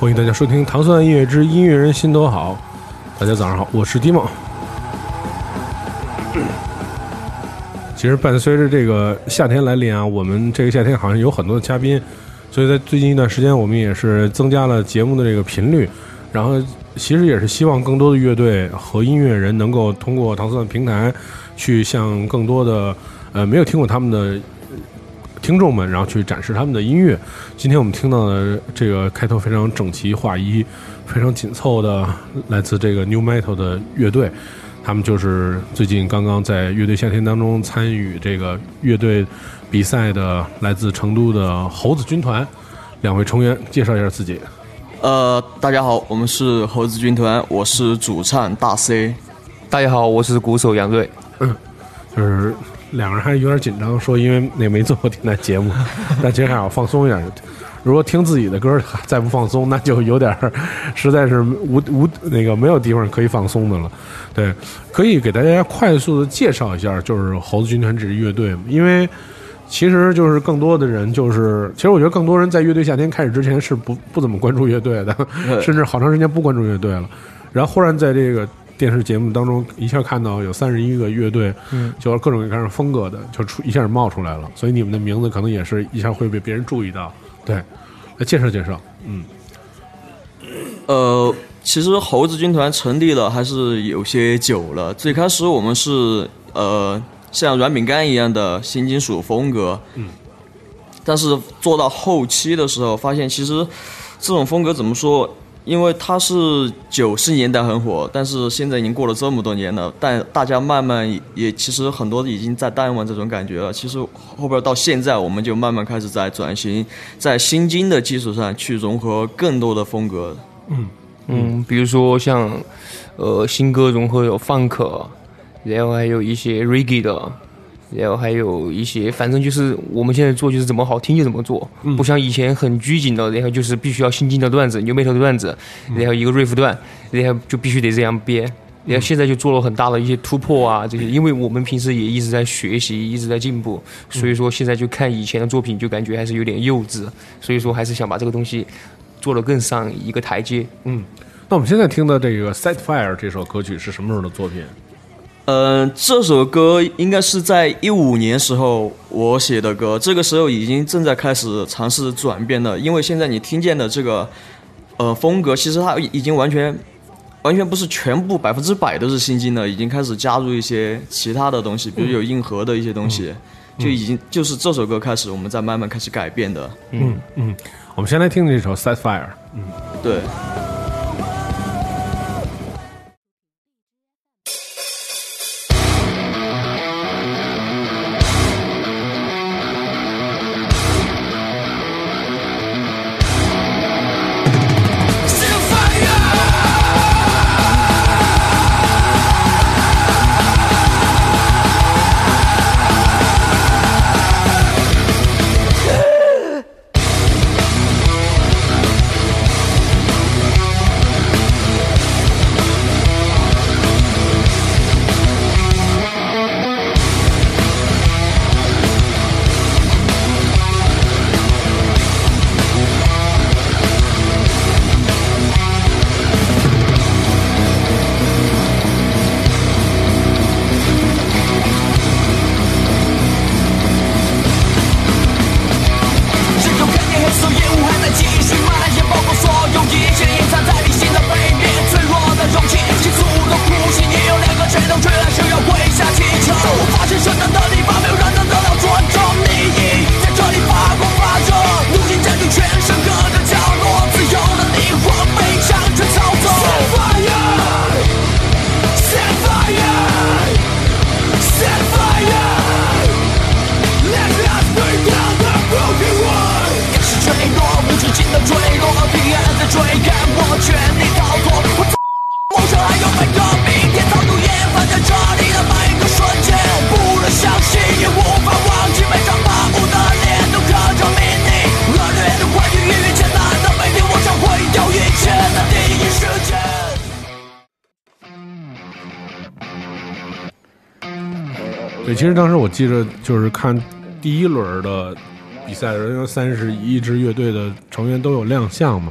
欢迎大家收听《糖蒜音乐之音乐人心头好》。大家早上好，我是迪梦。其实伴随着这个夏天来临啊，我们这个夏天好像有很多的嘉宾，所以在最近一段时间，我们也是增加了节目的这个频率。然后，其实也是希望更多的乐队和音乐人能够通过糖蒜平台，去向更多的呃没有听过他们的听众们，然后去展示他们的音乐。今天我们听到的这个开头非常整齐划一、非常紧凑的，来自这个 New Metal 的乐队。他们就是最近刚刚在乐队夏天当中参与这个乐队比赛的，来自成都的猴子军团。两位成员介绍一下自己。呃，大家好，我们是猴子军团，我是主唱大 C。大家好，我是鼓手杨瑞。嗯，就是两个人还有点紧张，说因为那没做过电台节目，但其实还要放松一点。如果听自己的歌再不放松，那就有点实在是无无那个没有地方可以放松的了。对，可以给大家快速的介绍一下，就是猴子军团这支乐队，因为其实就是更多的人就是，其实我觉得更多人在乐队夏天开始之前是不不怎么关注乐队的，甚至好长时间不关注乐队了。然后忽然在这个电视节目当中一下看到有三十一个乐队，嗯，就各种各样风格的就出一下冒出来了，所以你们的名字可能也是一下会被别人注意到。对，来介绍介绍。嗯，呃，其实猴子军团成立了还是有些久了。最开始我们是呃像软饼干一样的新金属风格，嗯，但是做到后期的时候，发现其实这种风格怎么说？因为它是九十年代很火，但是现在已经过了这么多年了，但大家慢慢也其实很多已经在淡忘这种感觉了。其实后边到现在，我们就慢慢开始在转型，在新金的基础上去融合更多的风格。嗯嗯，比如说像呃新歌融合有 funk，然后还有一些 reggae 的。然后还有一些，反正就是我们现在做就是怎么好听就怎么做，不像以前很拘谨的，然后就是必须要新进的段子、牛背头的段子，然后一个 riff 段，然后就必须得这样编。然后现在就做了很大的一些突破啊，这些，因为我们平时也一直在学习，一直在进步，所以说现在就看以前的作品就感觉还是有点幼稚，所以说还是想把这个东西做得更上一个台阶。嗯，那我们现在听的这个《Set Fire》这首歌曲是什么时候的作品？嗯，这首歌应该是在一五年时候我写的歌，这个时候已经正在开始尝试转变了。因为现在你听见的这个，呃，风格其实它已经完全，完全不是全部百分之百都是新金的，已经开始加入一些其他的东西，比如有硬核的一些东西，就已经就是这首歌开始，我们在慢慢开始改变的。嗯嗯，我们先来听这首《Set Fire》。嗯，对。其实当时我记着，就是看第一轮的比赛，因为三十一支乐队的成员都有亮相嘛。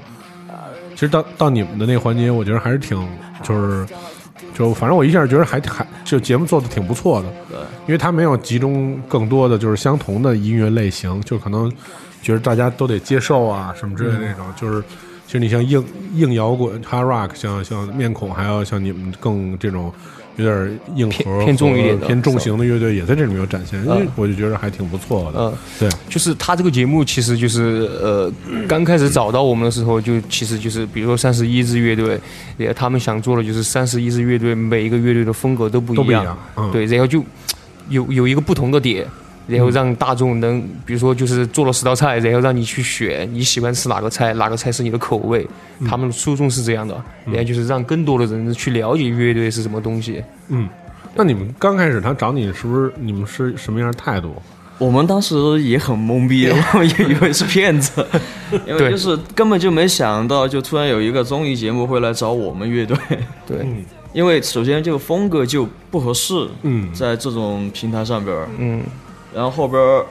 其实到到你们的那个环节，我觉得还是挺就是就反正我一下觉得还还就节目做的挺不错的，对，因为他没有集中更多的就是相同的音乐类型，就可能觉得大家都得接受啊什么之类的那种，就是其实你像硬硬摇滚 hard rock，像像面孔，还有像你们更这种有点硬核偏偏重一点的偏重型的乐队也在这里面有展现，因为我就觉得还挺不错的。嗯，对，就是他这个节目，其实就是呃，刚开始找到我们的时候，就其实就是比如说三十一支乐队，也他们想做的就是三十一支乐队，每一个乐队的风格都不一样，都不一样。嗯，对，然后就有有一个不同的点，然后让大众能，比如说就是做了十道菜，然后让你去选你喜欢吃哪个菜，哪个菜是你的口味，他们的初衷是这样的，然后就是让更多的人去了解乐队是什么东西。嗯，那你们刚开始他找你，是不是你们是什么样的态度？我们当时也很懵逼，我们也以为是骗子，因为就是根本就没想到，就突然有一个综艺节目会来找我们乐队。对，嗯。因为首先这个风格就不合适，嗯。在这种平台上边儿，嗯，然后后边儿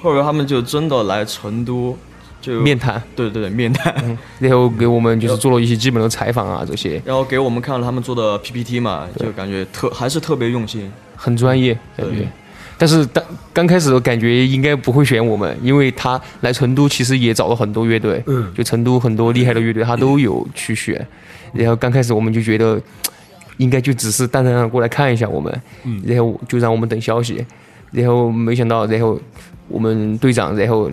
后边他们就真的来成都，就面谈，对对对面谈，然后给我们就是做了一些基本的采访啊，这些然后给我们看了他们做的 PPT 嘛，就感觉特还是特别用心。很专业感觉。但是当刚开始感觉应该不会选我们，因为他来成都其实也找了很多乐队，嗯就成都很多厉害的乐队他都有去选。然后刚开始我们就觉得，应该就只是淡淡的过来看一下我们，嗯然后就让我们等消息。然后没想到，然后我们队长，然后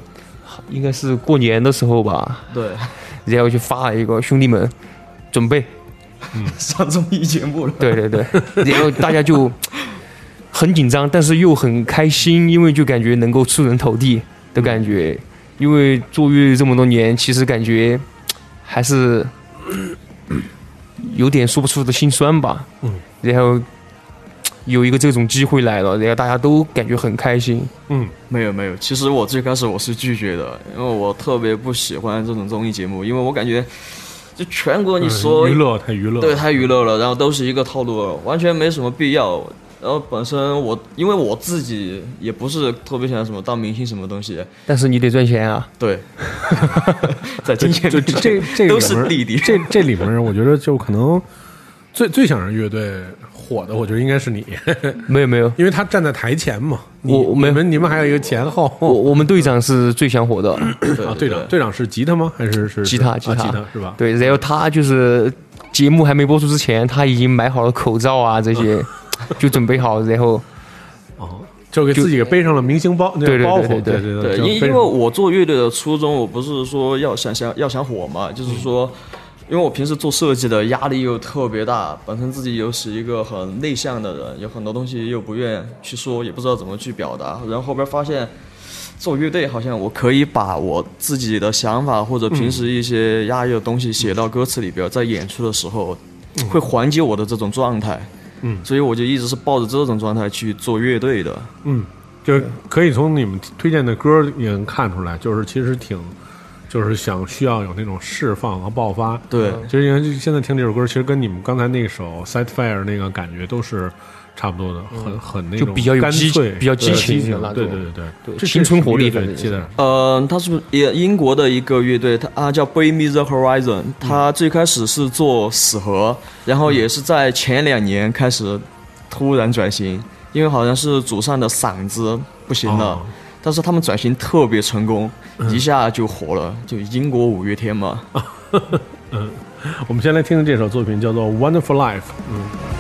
应该是过年的时候吧，对，然后就发了一个兄弟们准备，上综艺节目了。对对对，然后大家就 很紧张，但是又很开心，因为就感觉能够出人头地的感觉。因为做乐队这么多年，其实感觉还是有点说不出的心酸吧。嗯，然后有一个这种机会来了，然后大家都感觉很开心。嗯没有没有，其实我最开始我是拒绝的，因为我特别不喜欢这种综艺节目，因为我感觉就全国你说嗯娱乐太娱乐，对太娱乐了，然后都是一个套路，完全没什么必要。然后本身我因为我自己也不是特别想什么当明星什么东西，但是你得赚钱啊。对，在金钱就这这都里面是弟弟，这这里面，我觉得就可能最最想让乐队火的，我觉得应该是你，没有没有，因为他站在台前嘛。我你们你们还有一个前后。我我们队长是最想火的。啊，队长队长是吉他吗？还是是吉他吉他吉他是吧？对，然后他就是节目还没播出之前，他已经买好了口罩啊这些，就准备好，然后哦，就给自己给背上了明星包那对包袱，对对对对，因因为我做乐队的初衷，我不是说要想想要想火嘛，就是说，因为我平时做设计的压力又特别大，本身自己又是一个很内向的人，有很多东西又不愿去说，也不知道怎么去表达，然后后边发现。做乐队好像我可以把我自己的想法或者平时一些压抑的东西写到歌词里边，在演出的时候会缓解我的这种状态。嗯所以我就一直是抱着这种状态去做乐队的。嗯，就可以从你们推荐的歌也能看出来，就是其实挺，就是想需要有那种释放和爆发。对，其实因为现在听这首歌，其实跟你们刚才那首《Set Fire》那个感觉都是差不多的，很很那种就比较有激干脆，比较激情的那种。对对对对。青春活力对反正记得。呃，他是也英国的一个乐队，他啊叫 Bring Me the Horizon，他最开始是做死核，然后也是在前两年开始突然转型，因为好像是祖上的嗓子不行了，哦但是他们转型特别成功，一下就火了，就英国五月天嘛。我们先来听听这首作品，叫做《Wonderful Life》。嗯。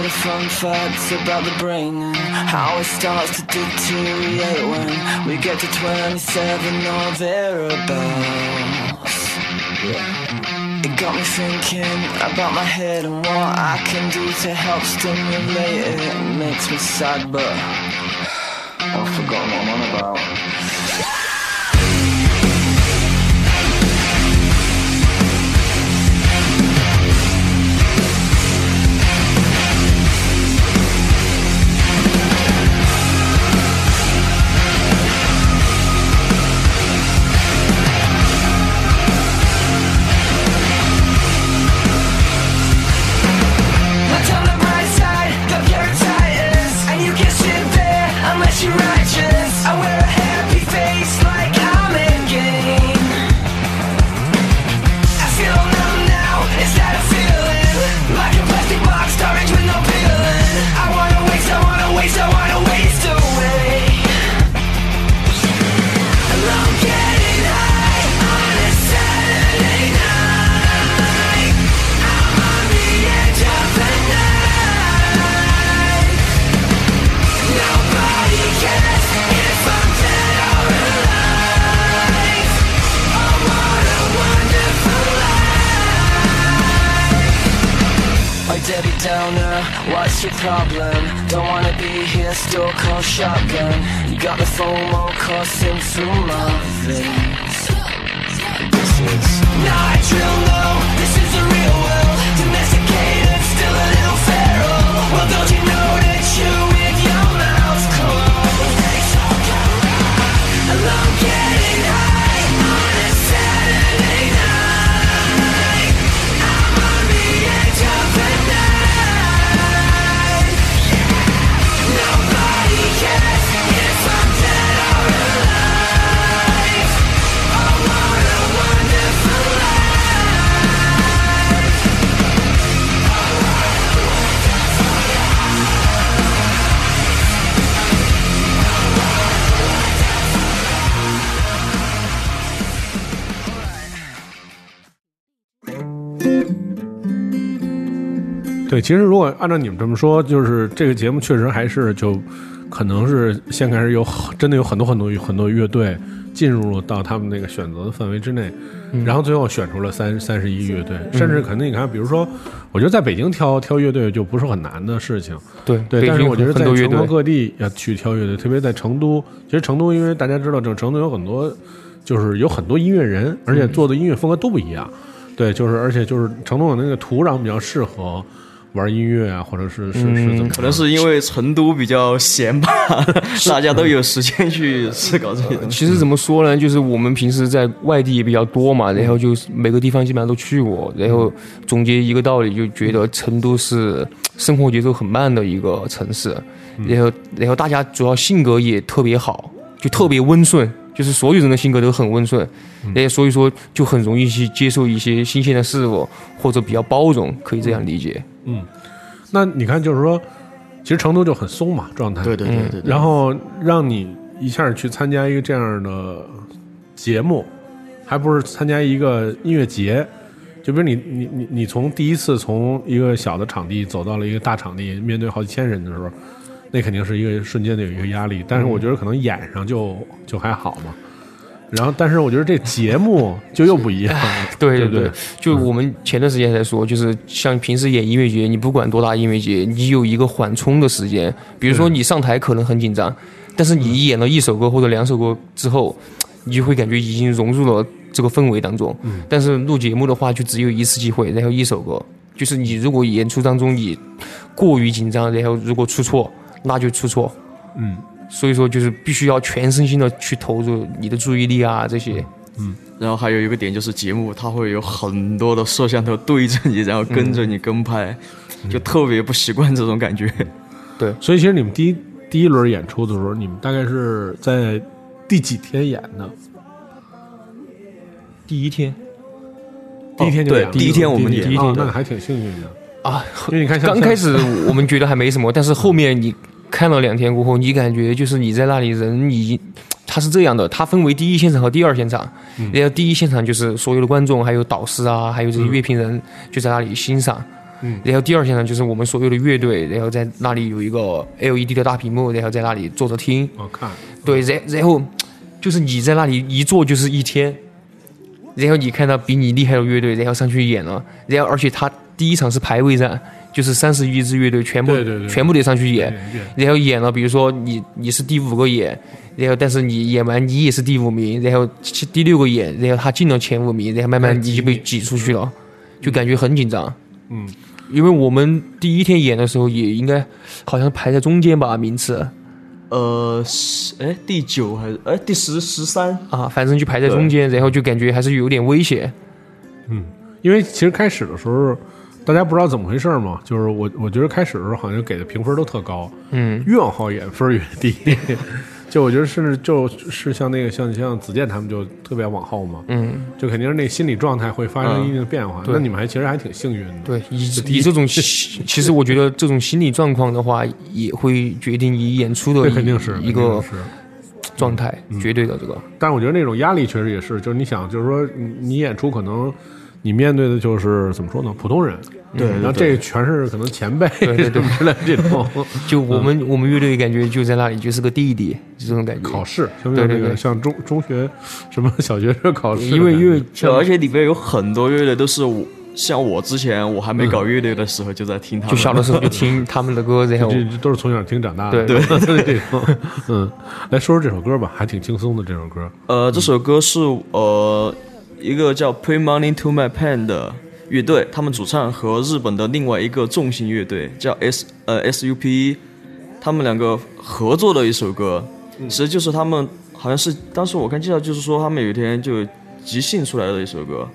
Read fun facts about the brain and how it starts to deteriorate when we get to 27 or thereabouts. It got me thinking about my head and what I can do to help stimulate it. It makes me sad, but I've forgotten what I'm on about. 对，其实如果按照你们这么说，就是这个节目确实还是就可能是先开始有真的有很多很多很多乐队进入到他们那个选择的范围之内，然后最后选出了三三十一乐队，甚至可能你看，比如说，我觉得在北京挑挑乐队就不是很难的事情，对对，但是我觉得在全国，各地要去挑乐队，特别在成都，其实成都因为大家知道，这成都有很多就是有很多音乐人，而且做的音乐风格都不一样。对，就是而且就是成都的那个土壤比较适合玩音乐啊，或者是是是怎？可能是因为成都比较闲吧，大家都有时间去思考这些东西。其实怎么说呢，就是我们平时在外地也比较多嘛，然后就是每个地方基本上都去过，然后总结一个道理，就觉得成都是生活节奏很慢的一个城市，然后然后大家主要性格也特别好，就特别温顺，就是所有人的性格都很温顺，然后所以说就很容易去接受一些新鲜的事物，或者比较包容，可以这样理解。嗯那你看，就是说，其实成都就很松嘛状态，对对对对对。然后让你一下去参加一个这样的节目，还不是参加一个音乐节。就比如你你你你从第一次从一个小的场地走到了一个大场地，面对好几千人的时候，那肯定是一个瞬间的有一个压力。但是我觉得可能演上就就还好嘛。然后，但是我觉得这节目就又不一样，对对对，就我们前段时间才说，就是像平时演音乐节，你不管多大音乐节，你有一个缓冲的时间。比如说你上台可能很紧张，但是你演了一首歌或者两首歌之后，你就会感觉已经融入了这个氛围当中。但是录节目的话，就只有一次机会，然后一首歌。就是你如果演出当中你过于紧张，然后如果出错，那就出错。嗯，所以说就是必须要全身心的去投入你的注意力啊这些。嗯。然后还有一个点就是节目它会有很多的摄像头对着你，然后跟着你跟拍，就特别不习惯这种感觉。对。所以其实你们第一第一轮演出的时候，你们大概是在第几天演的？第一天。第一天就演第一天我们第演。哦，第一天对。那还挺幸运的，啊，因为你看刚开始我们觉得还没什么，但是后面你看了两天过后，你感觉就是你在那里人已经，他是这样的，他分为第一现场和第二现场，然后第一现场就是所有的观众还有导师啊，还有这些乐评人就在那里欣赏。嗯。然后第二现场就是我们所有的乐队，然后在那里有一个 LED 的大屏幕，然后在那里坐着听。我看。对，然然后就是你在那里一坐就是一天，然后你看到比你厉害的乐队，然后上去演了，然后而且他第一场是排位战，就是三十一支乐队全部对对对。全部得上去演，然后演了，比如说你你是第五个演，然后但是你演完你也是第五名，然后第六个演，然后他进了前五名，然后慢慢你就被挤出去了，就感觉很紧张。嗯，因为我们第一天演的时候也应该好像排在中间吧名次呃，十哎第九还是哎第十十三？啊，反正就排在中间，然后就感觉还是有点危险。嗯。因为其实开始的时候，大家不知道怎么回事嘛，就是我我觉得开始的时候好像给的评分都特高，嗯，越往后演分越低。就我觉得甚至就是像那个像像子健他们就特别往后嘛，嗯，就肯定是那心理状态会发生一定的变化。对那你们还其实还挺幸运的，对，一以这种其其实我觉得这种心理状况的话，也会决定你演出的肯定是一个。状态，绝对的这个。但是我觉得那种压力确实也是，就是你想，就是说你你演出可能你面对的就是怎么说呢，普通人，对然后这全是可能前辈对对 之类这种 就我们我们乐队感觉就在那里就是个弟弟，就这种感觉。考试，像不像那个对对对。像中中学什么小学生考试？因为因为，而且里边有很多乐队都是我像我之前我还没搞乐队的时候，就在听他们。就小的时候就听 他们的歌，然后这这都是从小听长大的，对。对对，这种，嗯，来说说这首歌吧，还挺轻松的这首歌，呃，这首歌是呃一个叫 Pay Money to My Pen 的乐队，他们主唱和日本的另外一个重型乐队叫 S 呃 SUP，他们两个合作的一首歌，其实就是他们好像是当时我看介绍就是说他们有一天就即兴出来的一首歌，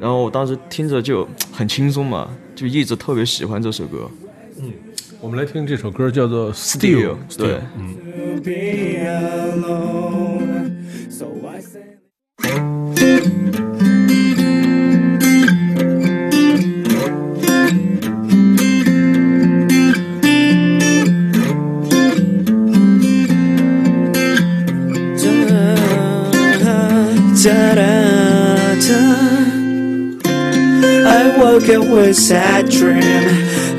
然后我当时听着就很轻松嘛，就一直特别喜欢这首歌。嗯。我们来听这首歌叫做《Still》，对，嗯。Woke that dream.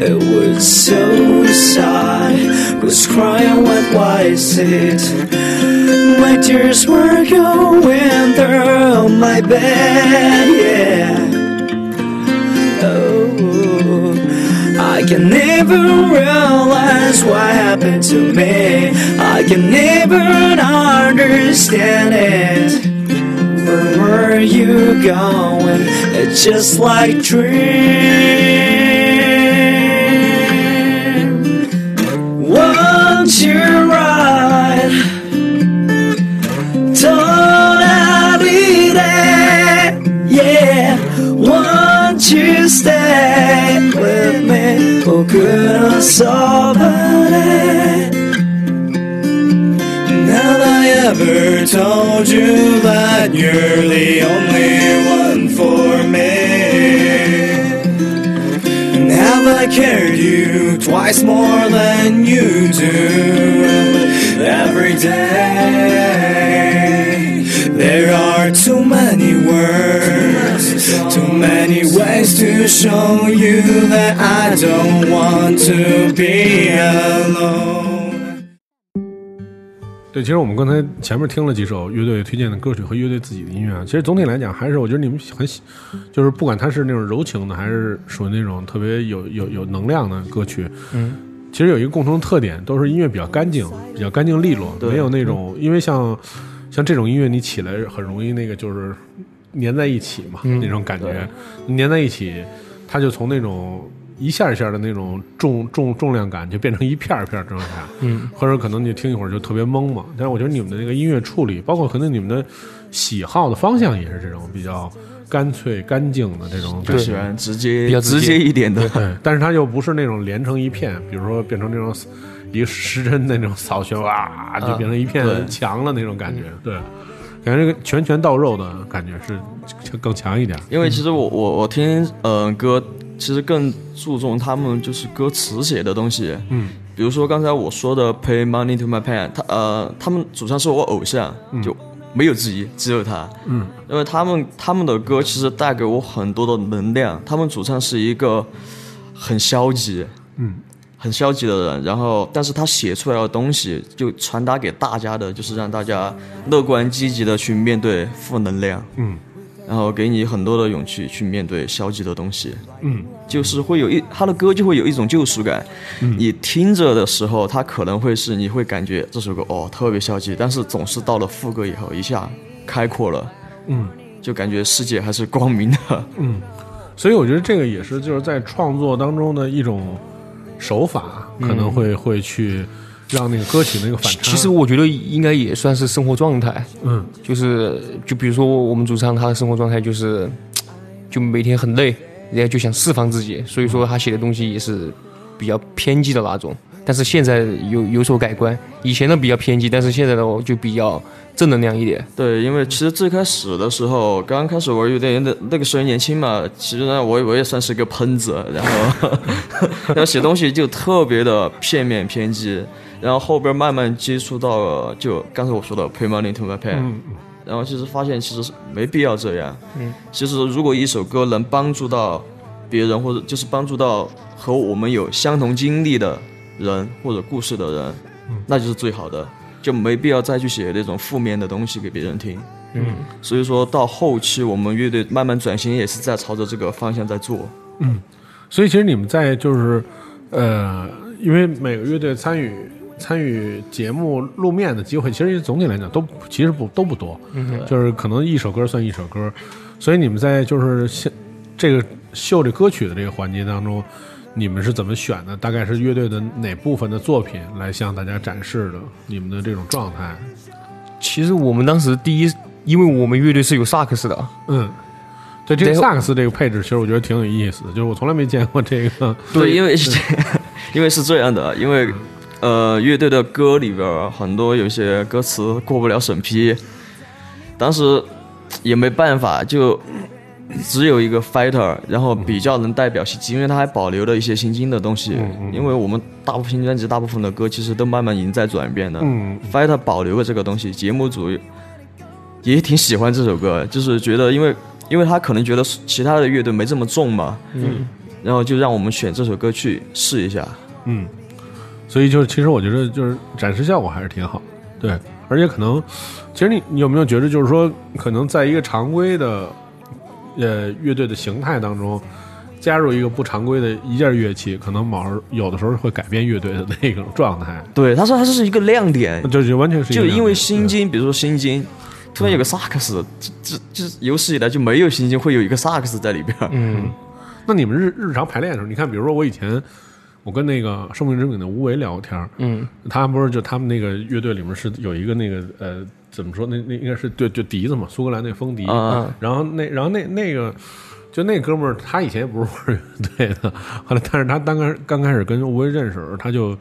It was so sad. Was crying with why sit. My tears were going through my bed. Yeah. Oh, I can never realize what happened to me. I can never understand it. Where were you going. It's just like dream. Once you ride? don't I be there? Yeah, once you stay with me for good or so bad. ever told you that you're the only one for me? And have I cared you twice more than you do every day? There are too many words, too many ways to show you that I don't want to be alone. 对，其实我们刚才前面听了几首乐队推荐的歌曲和乐队自己的音乐啊，其实总体来讲还是我觉得你们很喜，就是不管它是那种柔情的，还是属于那种特别有有有能量的歌曲，嗯，其实有一个共同特点，都是音乐比较干净，比较干净利落，没有那种，因为像像这种音乐你起来很容易那个就是粘在一起嘛，嗯。那种感觉，粘在一起，它就从那种一下一下的那种重重重量感，就变成一片儿一片儿重量感，嗯，或者可能你听一会儿就特别懵嘛。但是我觉得你们的那个音乐处理，包括可能你们的喜好的方向也是这种比较干脆干净的这种感觉。就喜欢直接比较直直接接一点的。对，但是它又不是那种连成一片，比如说变成那种一个时针那种扫弦，哇，就变成一片墙了那种感觉。对，感觉这个拳拳到肉的感觉是更强一点。因为其实我我我听呃歌，其实更注重他们就是歌词写的东西。嗯，比如说刚才我说的 Pay Money to My Pen，他呃他们主唱是我偶像，就没有之一，只有他。嗯，因为他们他们的歌其实带给我很多的能量。他们主唱是一个很消极，嗯，很消极的人，然后但是他写出来的东西就传达给大家的，就是让大家乐观积极的去面对负能量。嗯然后给你很多的勇气去面对消极的东西，嗯。就是会有一他的歌就会有一种救赎感。你听着的时候，他可能会是你会感觉这首歌哦特别消极，但是总是到了副歌以后一下开阔了，嗯。就感觉世界还是光明的。嗯，所以我觉得这个也是就是在创作当中的一种手法，可能会、会去让那个歌曲那个反差。其实我觉得应该也算是生活状态，嗯就是就比如说我们主唱他的生活状态就是，就每天很累，人家就想释放自己，所以说他写的东西也是比较偏激的那种。但是现在有有所改观，以前的比较偏激，但是现在的我就比较正能量一点。对，因为其实最开始的时候，刚刚开始玩有点，那那个时候年轻嘛，其实呢，我我也算是个喷子，然后 然后写东西就特别的片面偏激，然后后边慢慢接触到了，就刚才我说的 pay money to my pen，、嗯然后其实发现其实是没必要这样。嗯，其实如果一首歌能帮助到别人，或者就是帮助到和我们有相同经历的人或者故事的人，那就是最好的，就没必要再去写那种负面的东西给别人听。嗯，所以说到后期我们乐队慢慢转型，也是在朝着这个方向在做。嗯所以其实你们在就是呃，因为每个乐队参与参与节目露面的机会，其实总体来讲都其实不都不多，就是可能一首歌算一首歌，所以你们在就是现这个秀这歌曲的这个环节当中，你们是怎么选的？大概是乐队的哪部分的作品来向大家展示的你们的这种状态？其实我们当时第一，因为我们乐队是有萨克斯的，嗯。对这个萨克斯这个配置，其实我觉得挺有意思的，就是我从来没见过这个。对，因为是因为是这样的，因为呃，乐队的歌里边很多有些歌词过不了审批，当时也没办法，就只有一个 fighter，然后比较能代表新金，因为它还保留了一些新金的东西。因为我们大部分新专辑大部分的歌其实都慢慢已经在转变的。嗯 fighter 保留了这个东西，节目组也挺喜欢这首歌，就是觉得因为因为他可能觉得其他的乐队没这么重嘛，嗯，然后就让我们选这首歌去试一下。嗯，所以就是其实我觉得就是展示效果还是挺好，对，而且可能其实你你有没有觉得就是说可能在一个常规的呃乐队的形态当中。加入一个不常规的一件乐器，可能某儿有的时候会改变乐队的那种状态，对，他说他这是一个亮点，就就完全是一个就因为新金，比如说新金，突然有个萨克斯，这这这有史以来就没有新金会有一个萨克斯在里边。嗯，那你们日日常排练的时候，你看，比如说我以前我跟那个生命之饼的吴为聊天儿，嗯，他不是就他们那个乐队里面是有一个那个呃怎么说那那应该是对就笛子嘛，苏格兰那风笛，啊然后那然后那那个就那哥们儿他以前也不是玩乐队的，后来但是他刚开刚开始跟吴为认识的时候，他就。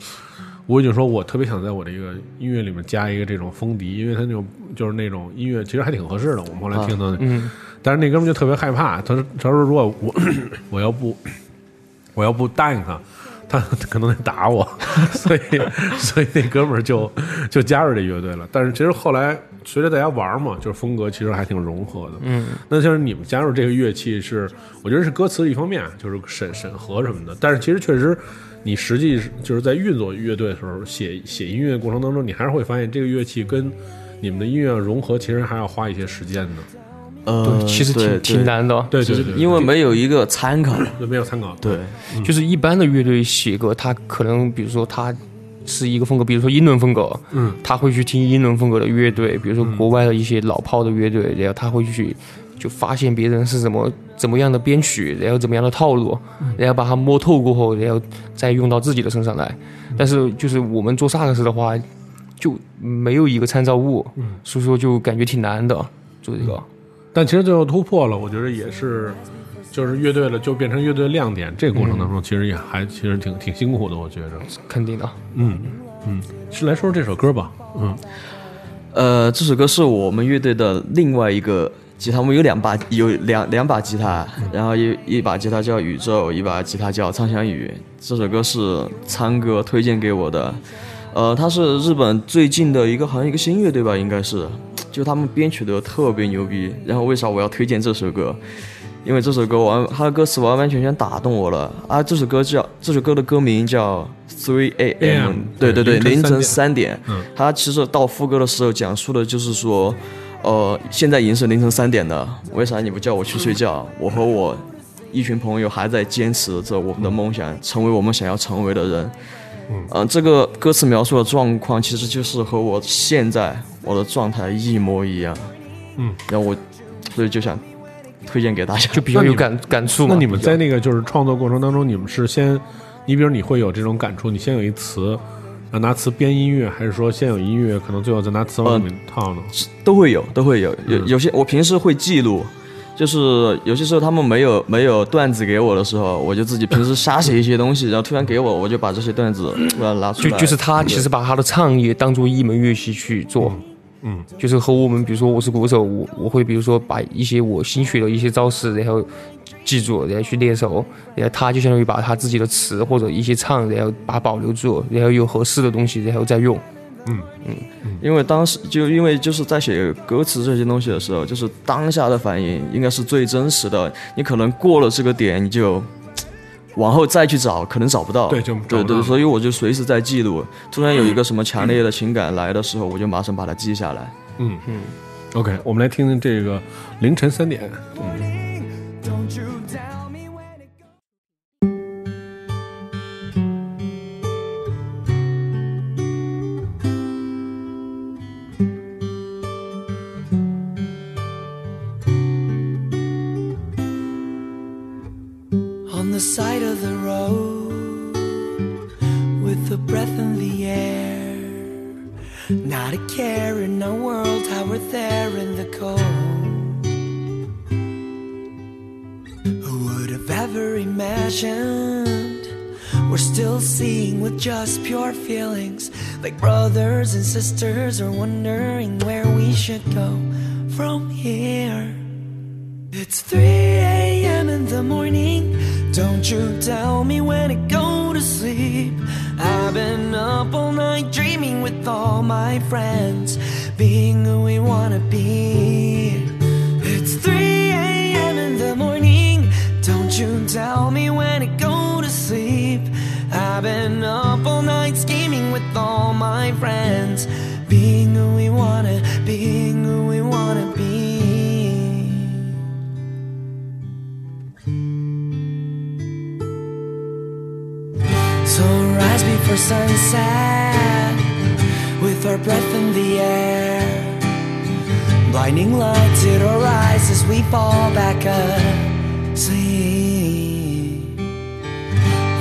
吴为就说：“我特别想在我这个音乐里面加一个这种风笛，因为他那种就是那种音乐，其实还挺合适的。我们后来听到的，嗯，但是那哥们儿就特别害怕，他说：“他说如果我 我要不我要不答应他，他可能得打我，所以所以那哥们儿就就加入这乐队了。但是其实后来随着大家玩嘛，就是风格其实还挺融合的。嗯，那就是你们加入这个乐器是，我觉得是歌词一方面，就是审审核什么的。但是其实确实，你实际就是在运作乐队的时候，写写音乐过程当中，你还是会发现这个乐器跟你们的音乐融合，其实还要花一些时间的。呃，对，其实挺挺，难的。对对对，因为没有一个参考。没有参考。对，就是一般的乐队写歌，他可能比如说他是一个风格，比如说英伦风格，嗯，他会去听英伦风格的乐队，比如说国外的一些老炮的乐队，然后他会去就发现别人是怎么怎么样的编曲，然后怎么样的套路，然后把它摸透过后，然后再用到自己的身上来。但是就是我们做萨克斯的话，就没有一个参照物，所以说就感觉挺难的做这个。但其实最后突破了，我觉得也是，就是乐队了，就变成乐队亮点。这个过程当中，其实也还其实挺挺辛苦的，我觉着。肯定的，嗯嗯，是来说说这首歌吧。嗯呃，这首歌是我们乐队的另外一个吉他，我们有两把有两两把吉他，然后一一把吉他叫宇宙，一把吉他叫苍香雨。这首歌是苍哥推荐给我的，呃，他是日本最近的一个好像一个新乐队吧，应该是，就他们编曲的特别牛逼。然后为啥我要推荐这首歌？因为这首歌完，它的歌词完完全全打动我了啊！这首歌叫这首歌的歌名叫 Three A.M. 对对对，凌晨3三点。嗯它其实到副歌的时候讲述的就是说，呃，现在已经是凌晨三点了，为啥你不叫我去睡觉？我和我一群朋友还在坚持着我们的梦想，成为我们想要成为的人。嗯、这个歌词描述的状况其实就是和我现在我的状态一模一样。嗯，然后我所以就想推荐给大家。就比较有感感触嘛。那你们在那个就是创作过程当中，你们是先，你比如你会有这种感触，你先有一词，啊拿词编音乐，还是说先有音乐，可能最后再拿词往里面套呢？都会有，都会有。有嗯有些我平时会记录，就是有些时候他们没有没有段子给我的时候，我就自己平时瞎写一些东西，然后突然给我，我就把这些段子突 然拿出来。就就是他其实把他的唱也当做一门乐器去做，嗯，就是和我们比如说我是鼓手，我我会比如说把一些我新学的一些招式，然后记住，然后去练手，然后他就相当于把他自己的词或者一些唱，然后把它保留住，然后有合适的东西，然后再用。因为当时就因为就是在写歌词这些东西的时候，就是当下的反应应该是最真实的。你可能过了这个点，你就往后再去找，可能找不到。对就对对，所以我就随时在记录。突然有一个什么强烈的情感来的时候，我就马上把它记下来。嗯嗯 OK，我们来听听这个凌晨三点。Don't like brothers and sisters are wondering where we should go from here. It's 3 a.m. in the morning. Don't you tell me when to go to sleep. I've been up all night dreaming with all my friends, we fall back asleep.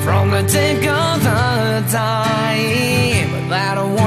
From the tick of the time, without a warning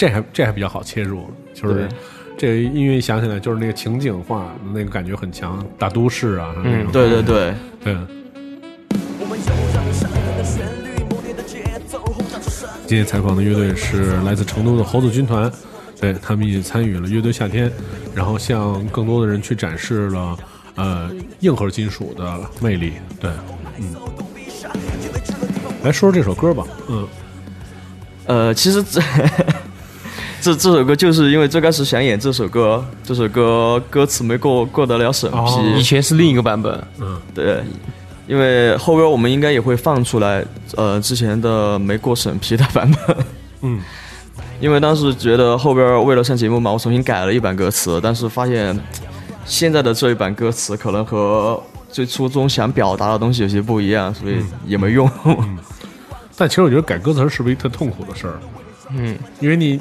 这这还这还比较好切入，就是这个音乐一响起来，就是那个情景化，那个感觉很强，大都市啊，那种对对对，对。今天采访的乐队是来自成都的猴子军团，对他们一起参与了乐队夏天，然后向更多的人去展示了呃硬核金属的魅力。对，嗯，来说说这首歌吧，嗯，呃，其实这这这首歌就是因为最开始想演这首歌，这首歌歌词没过过得了审批，哦。以前是另一个版本，嗯。对，因为后边我们应该也会放出来，呃，之前的没过审批的版本。嗯，因为当时觉得后边为了上节目嘛，我重新改了一版歌词，但是发现现在的这一版歌词可能和最初中想表达的东西有些不一样，所以也没用。但其实我觉得改歌词是不是一特痛苦的事儿？嗯，因为你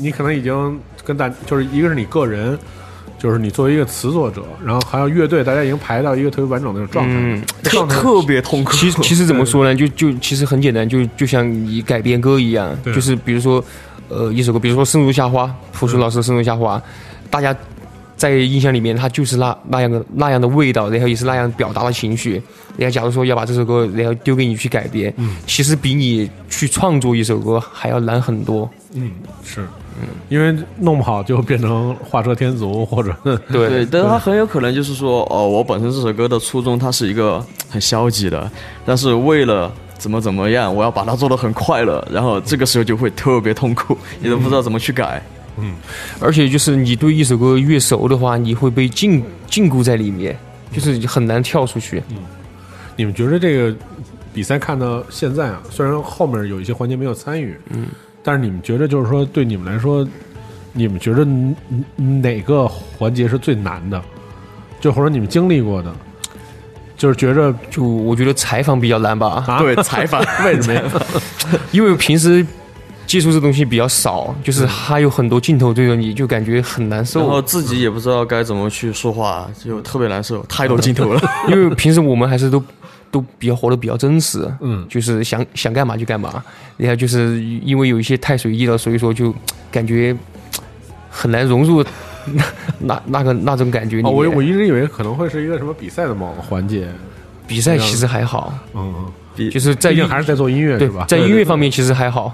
你可能已经跟大就是一个是你个人。就是你作为一个词作者，然后还有乐队，大家已经排到一个特别完整的状态，嗯状态特别痛苦。其实其实怎么说呢？就就其实很简单，就就像你改编歌一样，就是比如说，呃，一首歌，比如说《生如夏花》，朴树老师的《生如夏花》，大家在印象里面，它就是那那样的那样的味道，然后也是那样表达的情绪。然后假如说要把这首歌，然后丢给你去改编，其实比你去创作一首歌还要难很多。嗯，是，因为弄不好就变成画蛇添足，或者对 对，但是他很有可能就是说，哦，我本身这首歌的初衷它是一个很消极的，但是为了怎么怎么样，我要把它做得很快乐，然后这个时候就会特别痛苦，你都不知道怎么去改。嗯而且就是你对一首歌越熟的话，你会被禁禁锢在里面，就是很难跳出去。嗯你们觉得这个比赛看到现在啊，虽然后面有一些环节没有参与，嗯，但是你们觉得就是说，对你们来说，你们觉得哪哪个环节是最难的？就或者你们经历过的，就是觉着就我觉得采访比较难吧，啊，对，采访 为什么呀？因为平时接触这东西比较少，就是还有很多镜头对着你，就感觉很难受然后。自己也不知道该怎么去说话，就特别难受，太多镜头了。因为平时我们还是都都比较活得比较真实，嗯。就是想想干嘛就干嘛。然后就是因为有一些太随意了，所以说就感觉很难融入 那那那个那种感觉哦，我我一直以为可能会是一个什么比赛的某个环节，比赛其实还好，嗯就是在毕竟还是在做音乐对是吧？在音乐方面其实还好，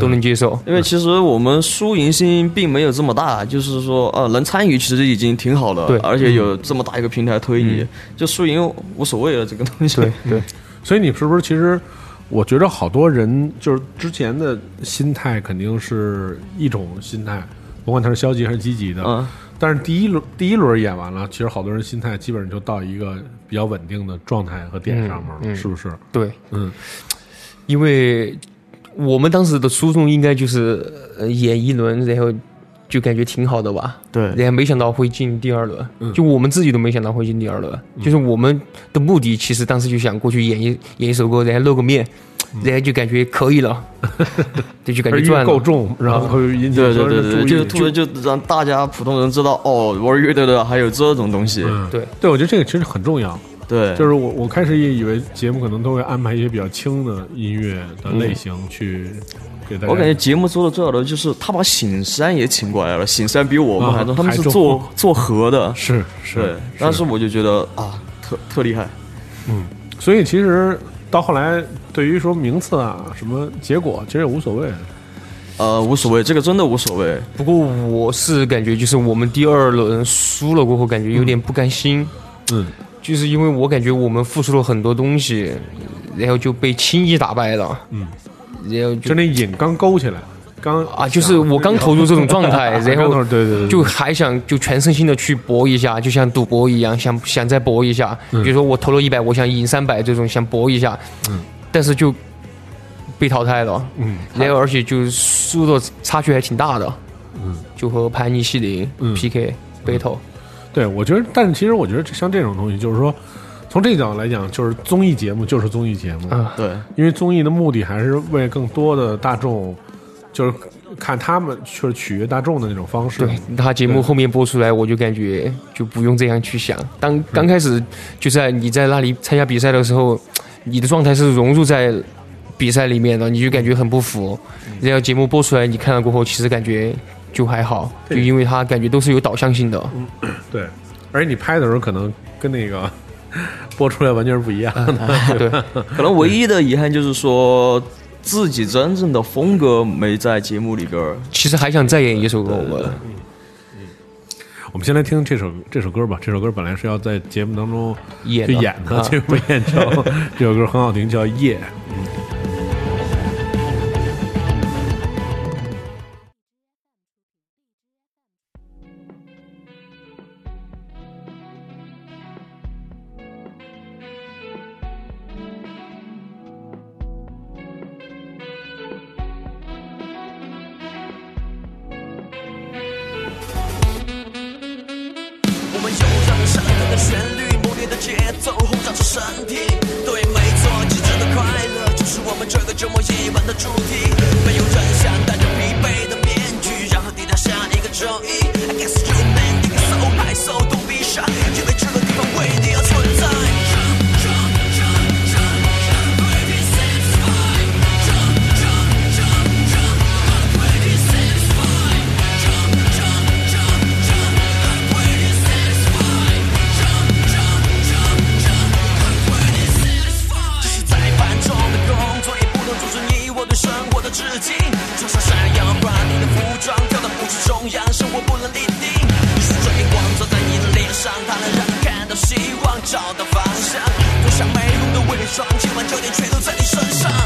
都能接受。因为其实我们输赢心并没有这么大，就是说，呃，能参与其实已经挺好了，对而且有这么大一个平台推你，就输赢无所谓了，这个东西。对 对，所以你是不是其实？我觉得好多人就是之前的心态肯定是一种心态，不管他是消极还是积极的。嗯，但是第一轮第一轮演完了，其实好多人心态基本上就到一个比较稳定的状态和点上面了，嗯嗯是不是？对，嗯因为我们当时的初衷应该就是呃演一轮，然后就感觉挺好的吧。对，然后没想到会进第二轮，嗯就我们自己都没想到会进第二轮。就是我们的目的，其实当时就想过去演一演一首歌，然后露个面，然后就感觉可以了，对，就感觉赚了。够重，然后引起对对对对，就有人的注意。突然就让大家普通人知道，哦，玩乐队的还有这种东西。嗯，对对，我觉得这个其实很重要。对，就是我我开始也以为节目可能都会安排一些比较轻的音乐的类型去给大家。我感觉节目做的最好的就是他把醒山也请过来了，醒山比我们还重，啊他们是做做和的。是是对，，当时我就觉得啊，特特厉害。嗯所以其实到后来，对于说名次啊什么结果，其实也无所谓。呃，无所谓，这个真的无所谓。不过我是感觉，就是我们第二轮输了过后，感觉有点不甘心，嗯，就是因为我感觉我们付出了很多东西，然后就被轻易打败了，嗯，然后就就那瘾刚勾起来，刚啊，就是我刚投入这种状态，然后对对对，就还想就全身心的去搏一下，就像赌博一样，想想再搏一下。比如说我投了一百，我想赢三百，这种想搏一下，嗯，但是就被淘汰了，嗯。然后而且就输的差距还挺大的，嗯，就和盘尼西林嗯。PK 背头，对，我觉得，但是其实我觉得像这种东西，就是说，从这个角度来讲，就是综艺节目就是综艺节目，啊，对，因为综艺的目的还是为更多的大众，就是看他们去取悦大众的那种方式。对他节目后面播出来，我就感觉就不用这样去想。当刚开始就在你在那里参加比赛的时候，你的状态是融入在比赛里面的，你就感觉很不服。然后节目播出来，你看了过后，其实感觉就还好，就因为它感觉都是有导向性的。对，而且你拍的时候可能跟那个 播出来完全是不一样的。对，可能唯一的遗憾就是说自己真正的风格没在节目里边儿。其实还想再演一首歌，我们我们先来听这首这首歌吧。这首歌本来是要在节目当中演的去演的，啊结果没演成。这首歌很好听，叫《夜》。我我不能立定于是追光照在你的脸上它能让你看到希望找到方向。脱下没用的伪装今晚焦点全都在你身上。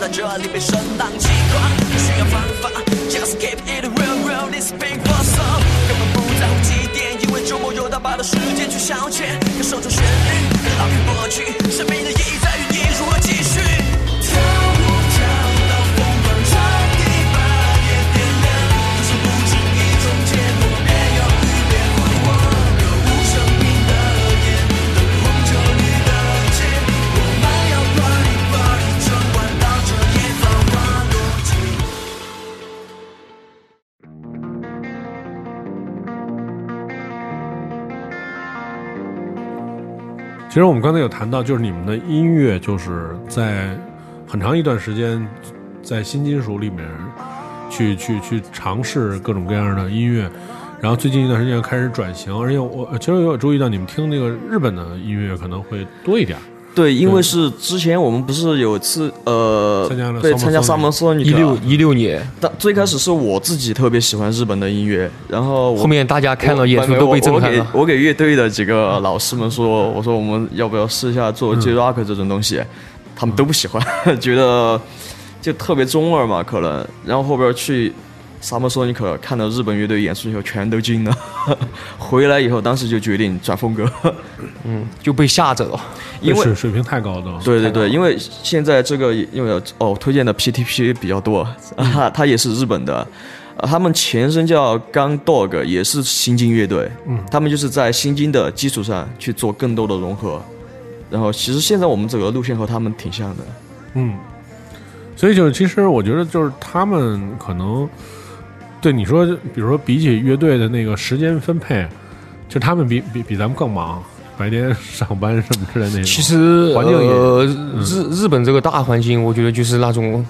在这里被声浪击垮，不需要方其实我们刚才有谈到，就是你们的音乐，就是在很长一段时间在新金属里面去去去尝试各种各样的音乐，然后最近一段时间开始转型，而且我其实我有注意到你们听那个日本的音乐可能会多一点。对，因为是之前我们不是有次呃参加了对参加 Sonic Summer Sonic，一六一六年，但最开始是我自己特别喜欢日本的音乐，然后后面大家看了演出都被震撼了。我给我给乐队的几个老师们说，我说我们要不要试一下做 J Rock 这种东西，他们都不喜欢，觉得就特别中二嘛，可能。然后后边去 Summer Sonic 看到日本乐队演出以后，全都惊了。回来以后，当时就决定转风格，嗯，就被吓着了。因为水水平太高了，对对对，因为现在这个因为哦推荐的 PTP 比较多，啊，它也是日本的，呃，他们前身叫 Gun Dog，也是新津乐队，嗯，他们就是在新津的基础上去做更多的融合，然后其实现在我们走的路线和他们挺像的，嗯，所以就是其实我觉得就是他们可能对你说，比如说比起乐队的那个时间分配，就他们比比比咱们更忙，白天上班什么之类的那种。其实环境也呃，日日本这个大环境，我觉得就是那种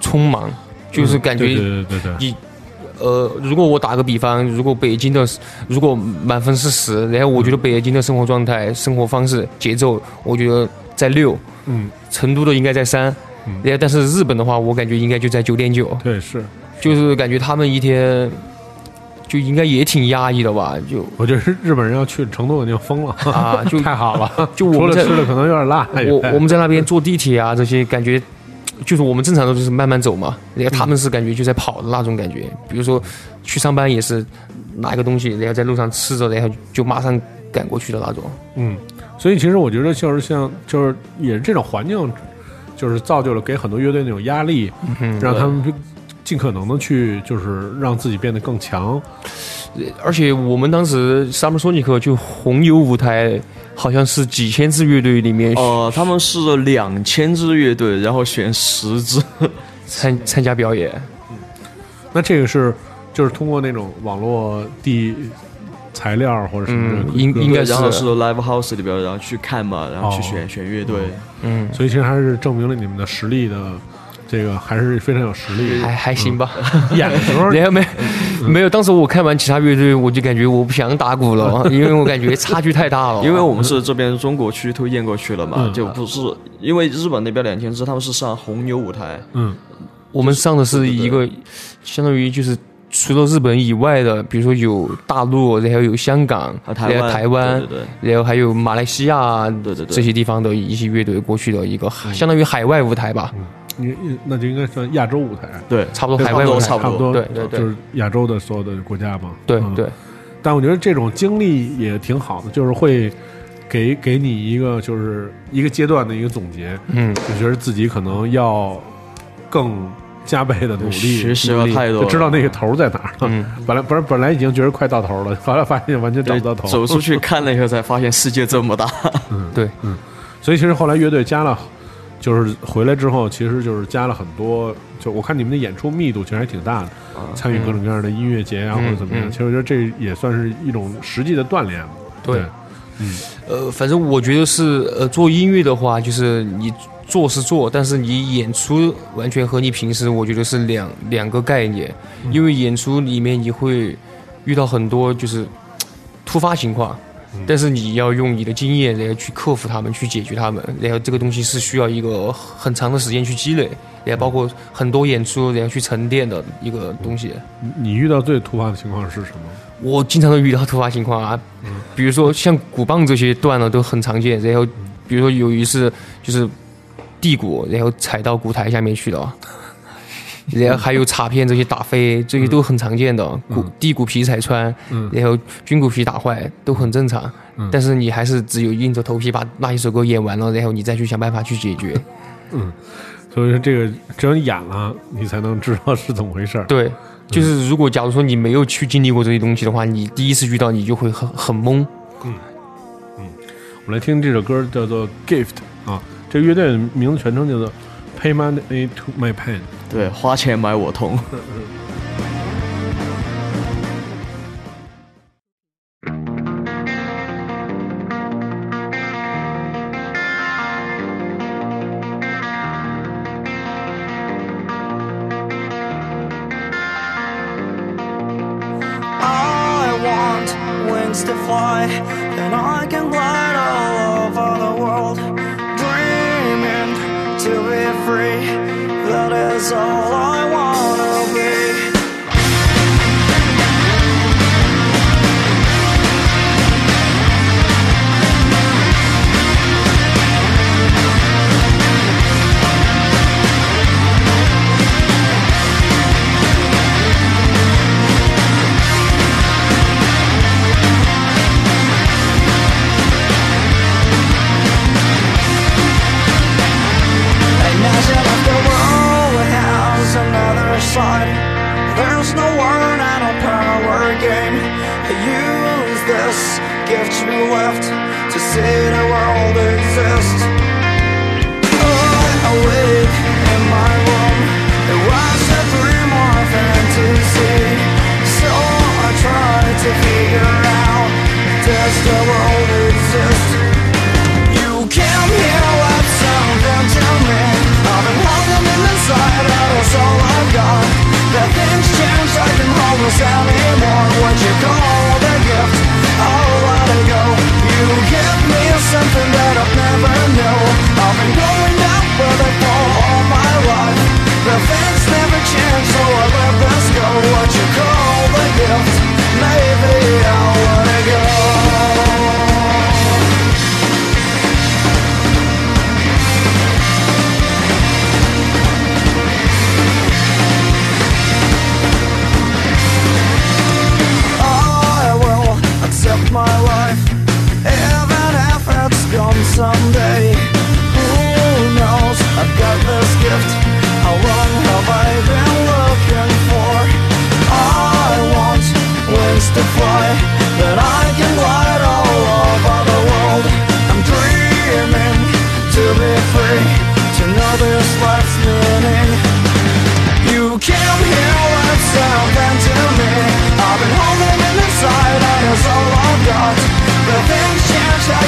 匆忙，就是感觉对对对对对，你呃，如果我打个比方，如果北京的如果满分是十，然后我觉得北京的生活状态、生活方式、节奏，我觉得在六，嗯，成都的应该在三，然后但是日本的话，我感觉应该就在九点九，对是。就是感觉他们一天就应该也挺压抑的吧，就我觉得日本人要去成都已经疯了啊就 太好了，就我们在除了吃的可能有点辣。我我们在那边坐地铁啊，这些感觉就是我们正常的就是慢慢走嘛，然后他们是感觉就在跑的那种感觉。比如说去上班也是拿一个东西，然后在路上吃着，然后就马上赶过去的那种。嗯，所以其实我觉得就是像就是也是这种环境，就是造就了给很多乐队那种压力，嗯让他们尽可能的去就是让自己变得更强。而且我们当时 Summer Sonic 就红牛舞台，好像是几千支乐队里面呃，他们是两千支乐队，然后选十支，参参加表演。那这个是就是通过那种网络地材料或者什么应应该是然后是 live house 里边，然后去看嘛，然后去哦选、选乐队。嗯，所以其实还是证明了你们的实力的，这个还是非常有实力。还还行吧。演的时候，然后没没有，当时我看完其他乐队，我就感觉我不想打鼓了，因为我感觉差距太大了。因为我们是这边中国区推荐过去了嘛，嗯。就不是因为日本那边两千支，他们是上红牛舞台，嗯，我们上的是一个相当于就是除了日本以外的，比如说有大陆，然后有香港，啊台湾然后台湾，对对然后还有马来西亚，对对对。这些地方的一些乐队过去的一个相当于海外舞台吧，你你那就应该算亚洲舞台，对差不多对海外舞台，差不差不多，对对对就是亚洲的所有的国家嘛。嗯对对。但我觉得这种经历也挺好的，就是会给给你一个就是一个阶段的一个总结，嗯，就觉得自己可能要更加倍的努力，学习了太多就知道那个头在哪儿了。嗯 本来不是本来已经觉得快到头了，后来发现完全找不到头。走出去 看了以后才发现世界这么大。嗯 对，嗯所以其实后来乐队加了，就是回来之后，其实就是加了很多。就我看你们的演出密度其实还挺大的，参与各种各样的音乐节啊，嗯或者怎么样。嗯其实我觉得这也算是一种实际的锻炼嘛。对呃，反正我觉得是呃，做音乐的话，就是你做是做，但是你演出完全和你平时我觉得是两两个概念，因为演出里面你会遇到很多就是突发情况。但是你要用你的经验，然后去克服他们，去解决他们，然后这个东西是需要一个很长的时间去积累，然后包括很多演出，然后去沉淀的一个东西。你你遇到最突发的情况是什么？我经常都遇到突发情况啊，比如说像鼓棒这些断了都很常见，然后比如说有一次就是地鼓，然后踩到鼓台下面去的，然后还有插片这些打飞，这些都很常见的。鼓地鼓皮踩穿，然后军鼓皮打坏都很正常。但是你还是只有硬着头皮把那一首歌演完了，然后你再去想办法去解决。嗯所以说这个只有你演了，你才能知道是怎么回事儿。对，就是如果假如说你没有去经历过这些东西的话，你第一次遇到你就会很很懵。嗯嗯我们来听这首歌，叫做《Gift》啊，这个乐队的名字全称叫做 Pay Money to My Pain。对，花钱买我痛。Side. There's no word and no power game. Use this gift you left to see the world exist. Oh, I awake in my room. A. So I to figure out does the world exist? Inside, that is all I've got The things change, I can hold this anymore What you call the gift, I'll let it go. You give me something that I've never knew I've been going down with it for all my life I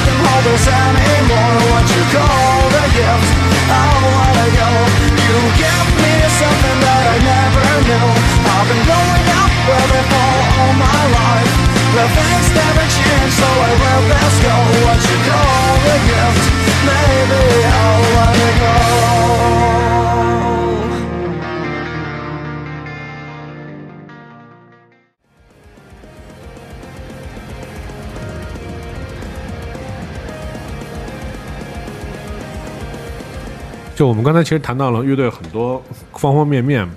anymore. What you call the gift, let it go. You give me something that I never knew. I've been all my life. The things never change, so I let go. What you call the gift, maybe I'll let it go《就我们刚才其实谈到了乐队很多方方面面，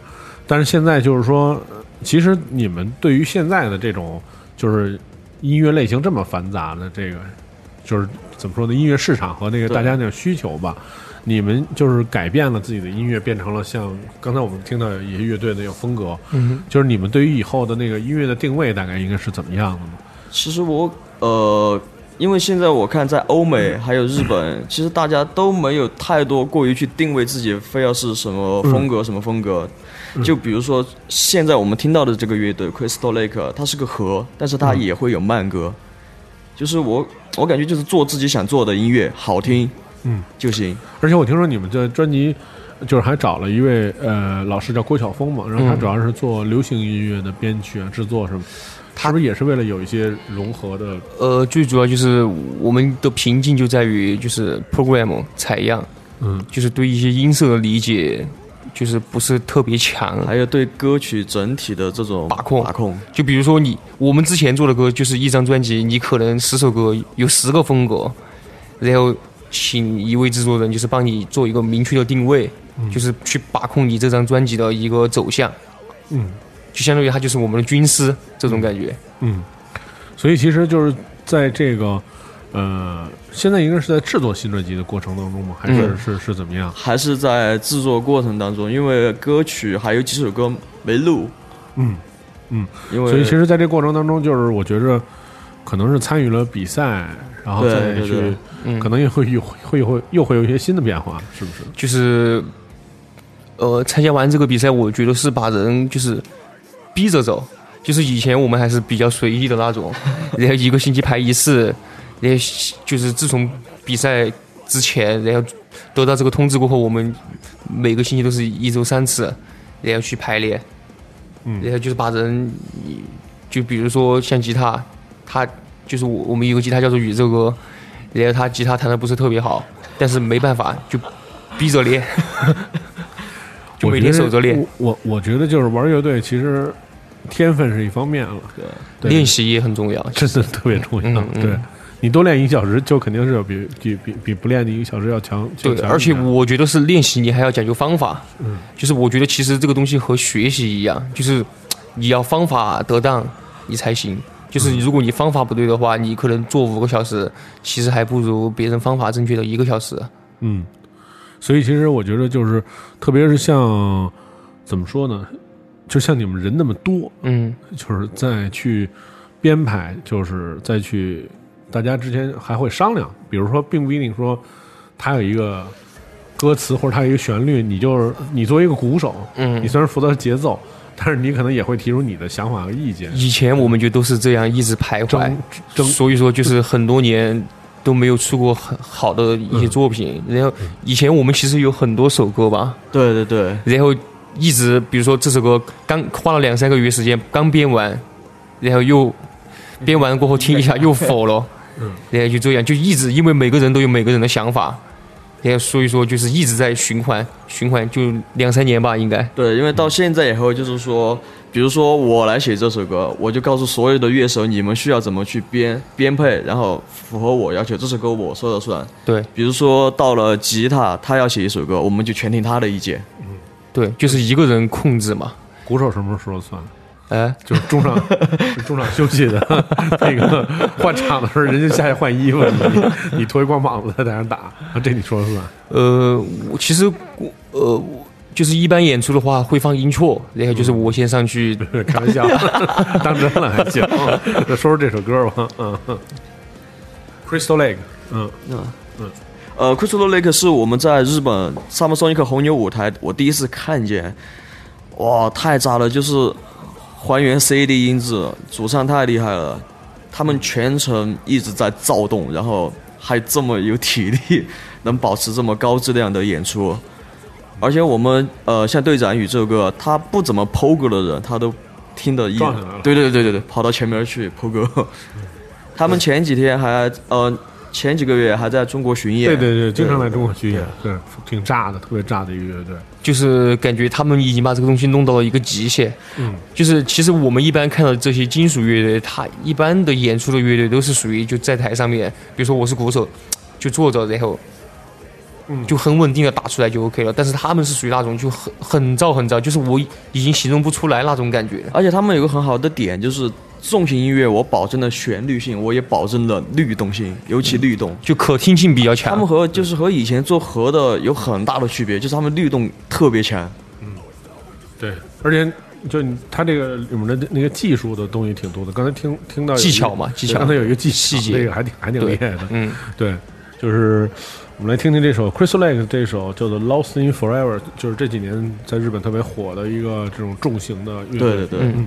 但是现在就是说，其实你们对于现在的这种就是音乐类型这么繁杂的这个，就是怎么说呢？音乐市场和那个大家那种需求吧，你们就是改变了自己的音乐，变成了像刚才我们听到有一些乐队的那种风格，嗯，就是你们对于以后的那个音乐的定位大概应该是怎么样的呢？其实我呃，因为现在我看在欧美还有日本，其实大家都没有太多过于去定位自己非要是什么风格、什么风格。就比如说现在我们听到的这个乐队 Crystal Lake，它是个和，但是它也会有慢歌。就是我我感觉就是做自己想做的音乐，好听，嗯就行。而且我听说你们的专辑就是还找了一位呃老师叫郭晓峰嘛，然后他嗯主要是做流行音乐的编曲啊、制作什么，他是不是也是为了有一些融合的？呃，最主要就是我们的瓶颈就在于就是 program 采样，嗯就是对一些音色的理解就是不是特别强。还有对歌曲整体的这种把控把控，就比如说你我们之前做的歌，就是一张专辑，你可能十首歌有十个风格，然后请一位制作人，就是帮你做一个明确的定位，就是去把控你这张专辑的一个走向。嗯，就相当于他就是我们的军师这种感觉。嗯，所以其实就是在这个呃，现在应该是在制作新专辑的过程当中吗？还是、嗯是是怎么样？还是在制作过程当中，因为歌曲还有几首歌没录，嗯嗯，因为所以其实在这过程当中，就是我觉着可能是参与了比赛，然后再去对对，嗯可能也会有会会又会有一些新的变化，是不是？就是呃，参加完这个比赛，我觉得是把人就是逼着走。就是以前我们还是比较随意的那种，然后一个星期排一次，然后就是自从比赛之前，然后得到这个通知过后，我们每个星期都是一周三次，然后去排练，嗯然后就是把人，就比如说像吉他，他就是我我们有个吉他叫做宇宙哥，然后他吉他弹的不是特别好，但是没办法就逼着练，就每天守着练，我我我觉得就是玩乐队，其实天分是一方面了，对练习也很重要。真的特别重要。嗯嗯对你多练一个小时，就肯定是要比比比比不练的一个小时要强。对，而且我觉得是练习，你还要讲究方法。嗯，就是我觉得其实这个东西和学习一样，就是你要方法得当，你才行。就是如果你方法不对的话，你可能做五个小时，其实还不如别人方法正确的一个小时。嗯，所以其实我觉得就是，特别是像怎么说呢，就像你们人那么多，嗯就是再去编排，就是再去大家之间还会商量，比如说，并不一定说他有一个歌词或者他有一个旋律，你就是你作为一个鼓手，嗯你嗯。虽然负责节奏，但是你可能也会提出你的想法和意见。以前我们就都是这样一直徘徊所以说就是很多年都没有出过很好的一些作品。然后以前我们其实有很多首歌吧，对对对，然后一直比如说这首歌刚花了两三个月时间刚编完，然后又编完过后听一下又否了，嗯，然后就这样就一直因为每个人都有每个人的想法，然后所以说就是一直在循环循环，就两三年吧应该。对，因为到现在以后，就是说，比如说我来写这首歌，我就告诉所有的乐手，你们需要怎么去编编配，然后符合我要求，这首歌我说了算。对比如说到了吉他，他要写一首歌，我们就全听他的意见。对，就是一个人控制嘛，鼓手什么时候说了算？哎，就是中场中场休息的那个换场的时候，人家下去换衣服，你你脱一光膀子在那打，这你说了算。呃，我其实呃就是一般演出的话会放音错，然后就是我先上去 开玩笑，当真了还行。那说说这首歌吧，嗯嗯，Crystal Lake，嗯，嗯。嗯呃，Crystal Lake 是我们在日本 Summer Sonic 红牛舞台我第一次看见，哇，太炸了！就是还原 CD 音质，主唱太厉害了，他们全程一直在躁动，然后还这么有体力，能保持这么高质量的演出。而且我们呃，像队长宇这个，他不怎么 PO 歌的人，他都听得一对对对对对，跑到前面去 PO 歌。他们前几天还呃，前几个月还在中国巡演。对对对，经常来中国巡演，对，挺炸的，特别炸的一个乐队。就是感觉他们已经把这个东西弄到了一个极限。嗯，就是其实我们一般看到这些金属乐队，他一般的演出的乐队都是属于就在台上面，比如说我是鼓手，就坐着，然后。嗯就很稳定的打出来就 OK 了，但是他们是属于那种就很很燥很燥，就是我已经形容不出来那种感觉。而且他们有个很好的点，就是重型音乐，我保证了旋律性，我也保证了律动性，尤其律动。就可听性比较强。他们和就是和以前做和的有很大的区别，就是他们律动特别强。嗯对，而且就你他这个里面的那个技术的东西挺多的。刚才听听到有一个技巧嘛技巧刚才有一个技细节这个还挺还挺厉害的。嗯，对，就是我们来听听这首 Crystal Lake 这首叫做《Lost in Forever》，就是这几年在日本特别火的一个这种重型的乐队。对对对，嗯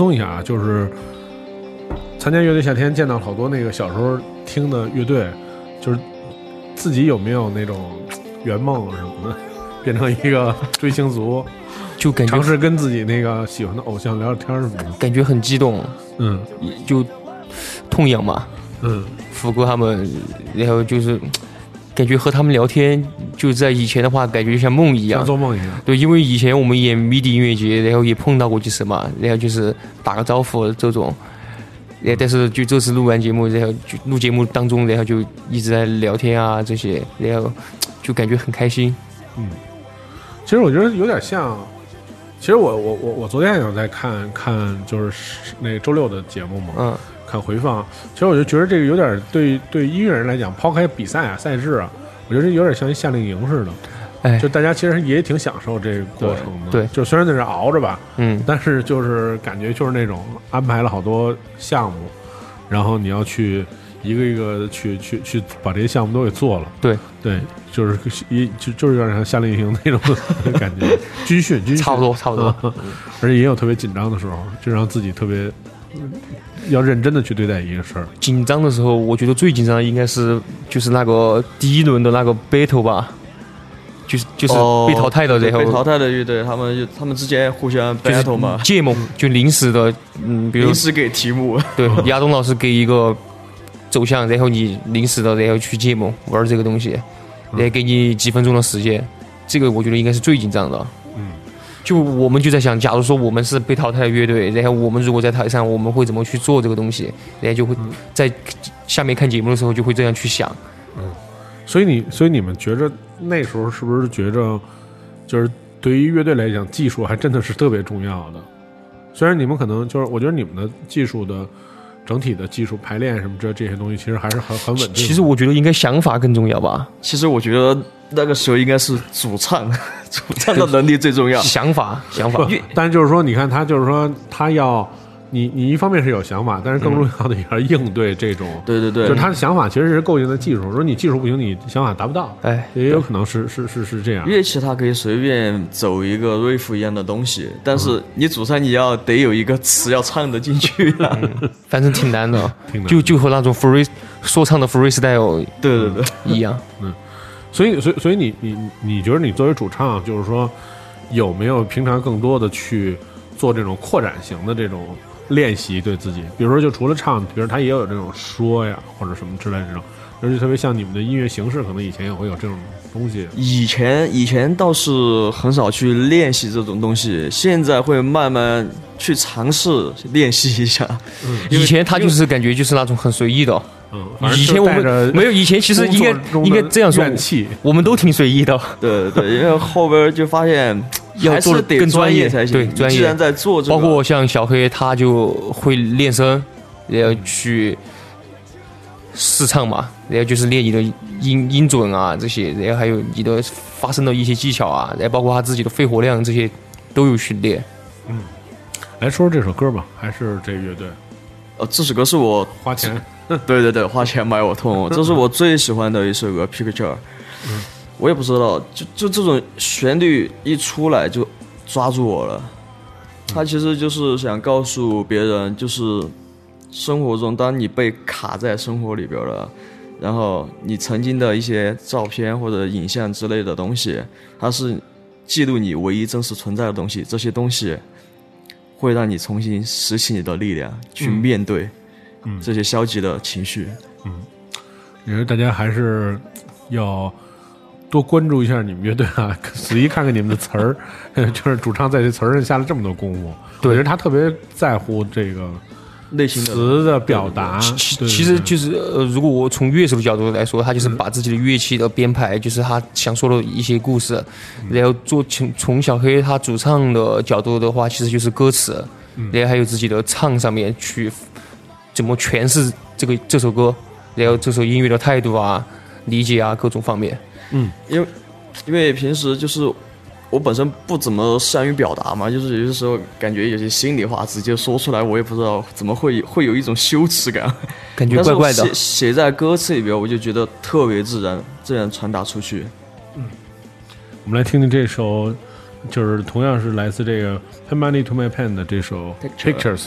松一下啊，就是参加乐队夏天，见到好多那个小时候听的乐队，就是自己有没有那种圆梦什么的，变成一个追星族，就感觉尝试跟自己那个喜欢的偶像聊聊天什么的。感觉很激动，嗯就痛痒嘛。嗯，福哥他们，然后就是感觉和他们聊天，就在以前的话，感觉就像梦一像样。做梦一样。对，因为以前我们演迷笛音乐节，然后也碰到过几次嘛，然后就是打个招呼这种。然后但是就这次录完节目，然后就录节目当中，然后就一直在聊天啊这些，然后就感觉很开心。嗯其实我觉得有点像，其实我我我我昨天也有在看看，就是那周六的节目嘛，嗯，看回放。其实我就觉得这个有点对对音乐人来讲，抛开比赛啊赛制啊，我觉得有点像一夏令营似的。哎就，大家其实也挺享受这个过程的。对对就虽然在这熬着吧，嗯，但是就是感觉就是那种安排了好多项目，然后你要去一个一个去去去把这些项目都给做了。对对，就是一就就是有点像夏令营那种 感觉，军训军训差不多差不多。而且也有特别紧张的时候，就让自己特别嗯要认真的去对待一个事儿。紧张的时候，我觉得最紧张的应该是就是那个第一轮的那个 battle 吧，就是就是哦被淘汰的，然后被淘汰的乐队，他们就他们之间互相 battle 嘛，芥末，就临时的，嗯，比如临时给题目，对亚东老师给一个走向，然后你临时的然后去芥末玩这个东西，然后给你几分钟的时间，这个我觉得应该是最紧张的。就我们就在想，假如说我们是被淘汰的乐队，然后我们如果在台上，我们会怎么去做这个东西？然后就会在下面看节目的时候就会这样去想。嗯所以你所以你们觉着那时候是不是觉着，就是对于乐队来讲，技术还真的是特别重要的？虽然你们可能就是，我觉得你们的技术的整体的技术排练什么这这些东西，其实还是很很稳定。其实我觉得应该想法更重要吧，其实我觉得那个时候应该是主唱，主唱的能力最重要。想法想法，但就是说，你看他就是说，他要你你一方面是有想法，但是更重要的也要应对这种，对对对，就是他的想法其实是构建的技术。如果你技术不行，你想法达不到，哎，也有可能是是是是这样。乐器它可以随便走一个 riff 一样的东西，但是你主唱你要得有一个词要唱得进去啊。反正挺难的，挺难就就和那种 free 说唱的 freestyle 对对对，一样。嗯所以，所以，所以你你你觉得你作为主唱，就是说有没有平常更多的去做这种扩展型的这种练习，对自己，比如说就除了唱，比如他也有这种说呀或者什么之类的这种，而且特别像你们的音乐形式，可能以前也会有这种东西。以前以前倒是很少去练习这种东西，现在会慢慢去尝试练习一下。以前他就是感觉就是那种很随意的，嗯，反正以前我们没有，以前其实应该应该这样说。我们都挺随意的。对对，因为后边就发现要做得还是得更专业才行。对专业既然在做这个，包括像小黑，他就会练声，然后去试唱嘛，然后就是练你的音音准啊这些，然后还有你的发声的一些技巧啊，然后包括他自己的肺活量这些都有训练。嗯来说说这首歌吧，还是这乐队呃，这首歌是我花钱，对对对，花钱买我痛，这是我最喜欢的一首歌《Picture》。我也不知道，就就这种旋律一出来就抓住我了。他其实就是想告诉别人，就是生活中当你被卡在生活里边了，然后你曾经的一些照片或者影像之类的东西，它是记录你唯一真实存在的东西，这些东西会让你重新拾起你的力量，去面对这些消极的情绪。嗯我觉得大家还是要多关注一下你们乐队啊，仔细看看你们的词儿，就是主唱在这词儿上下了这么多功夫。对我觉得他特别在乎这个内心的词的表达。其其实就是呃，如果我从乐手的角度来说，他就是把自己的乐器的编排，就是他想说的一些故事，然后做从从小黑他主唱的角度的话，其实就是歌词，然后还有自己的唱上面去怎么诠释这个这首歌，然后这首音乐的态度啊、理解啊各种方面。嗯。因为因为平时就是我本身不怎么善于表达嘛，就是有些时候感觉有些心里话直接说出来，我也不知道怎么会会有一种羞耻感，感觉怪怪的写写在歌词里边，我就觉得特别自然，自然传达出去。嗯我们来听听这首，就是同样是来自这个《Pay Money to My Pen》的这首《Picture Pictures》。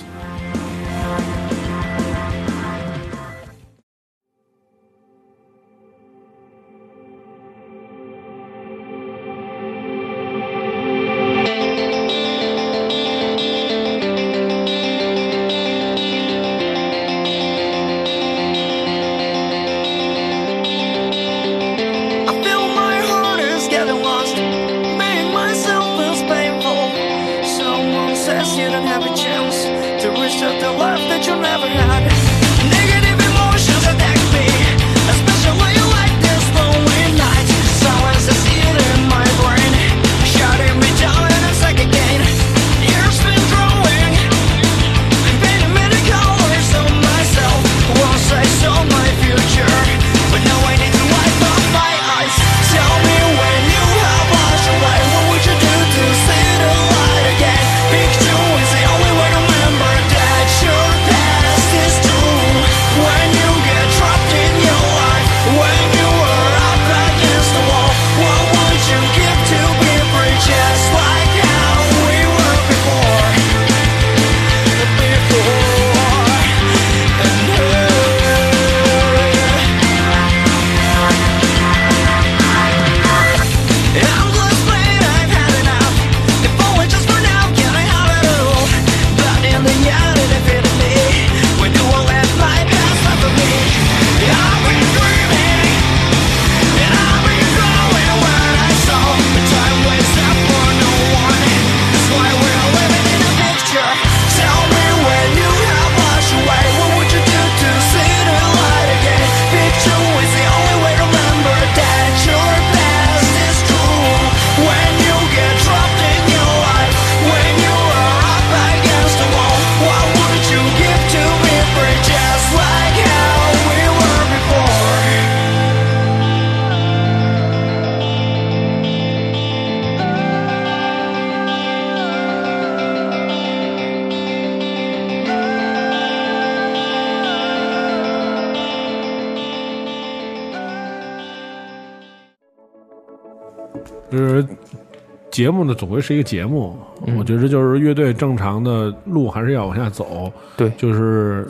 节目呢，总归是一个节目。我觉得就是乐队正常的路还是要往下走。对就是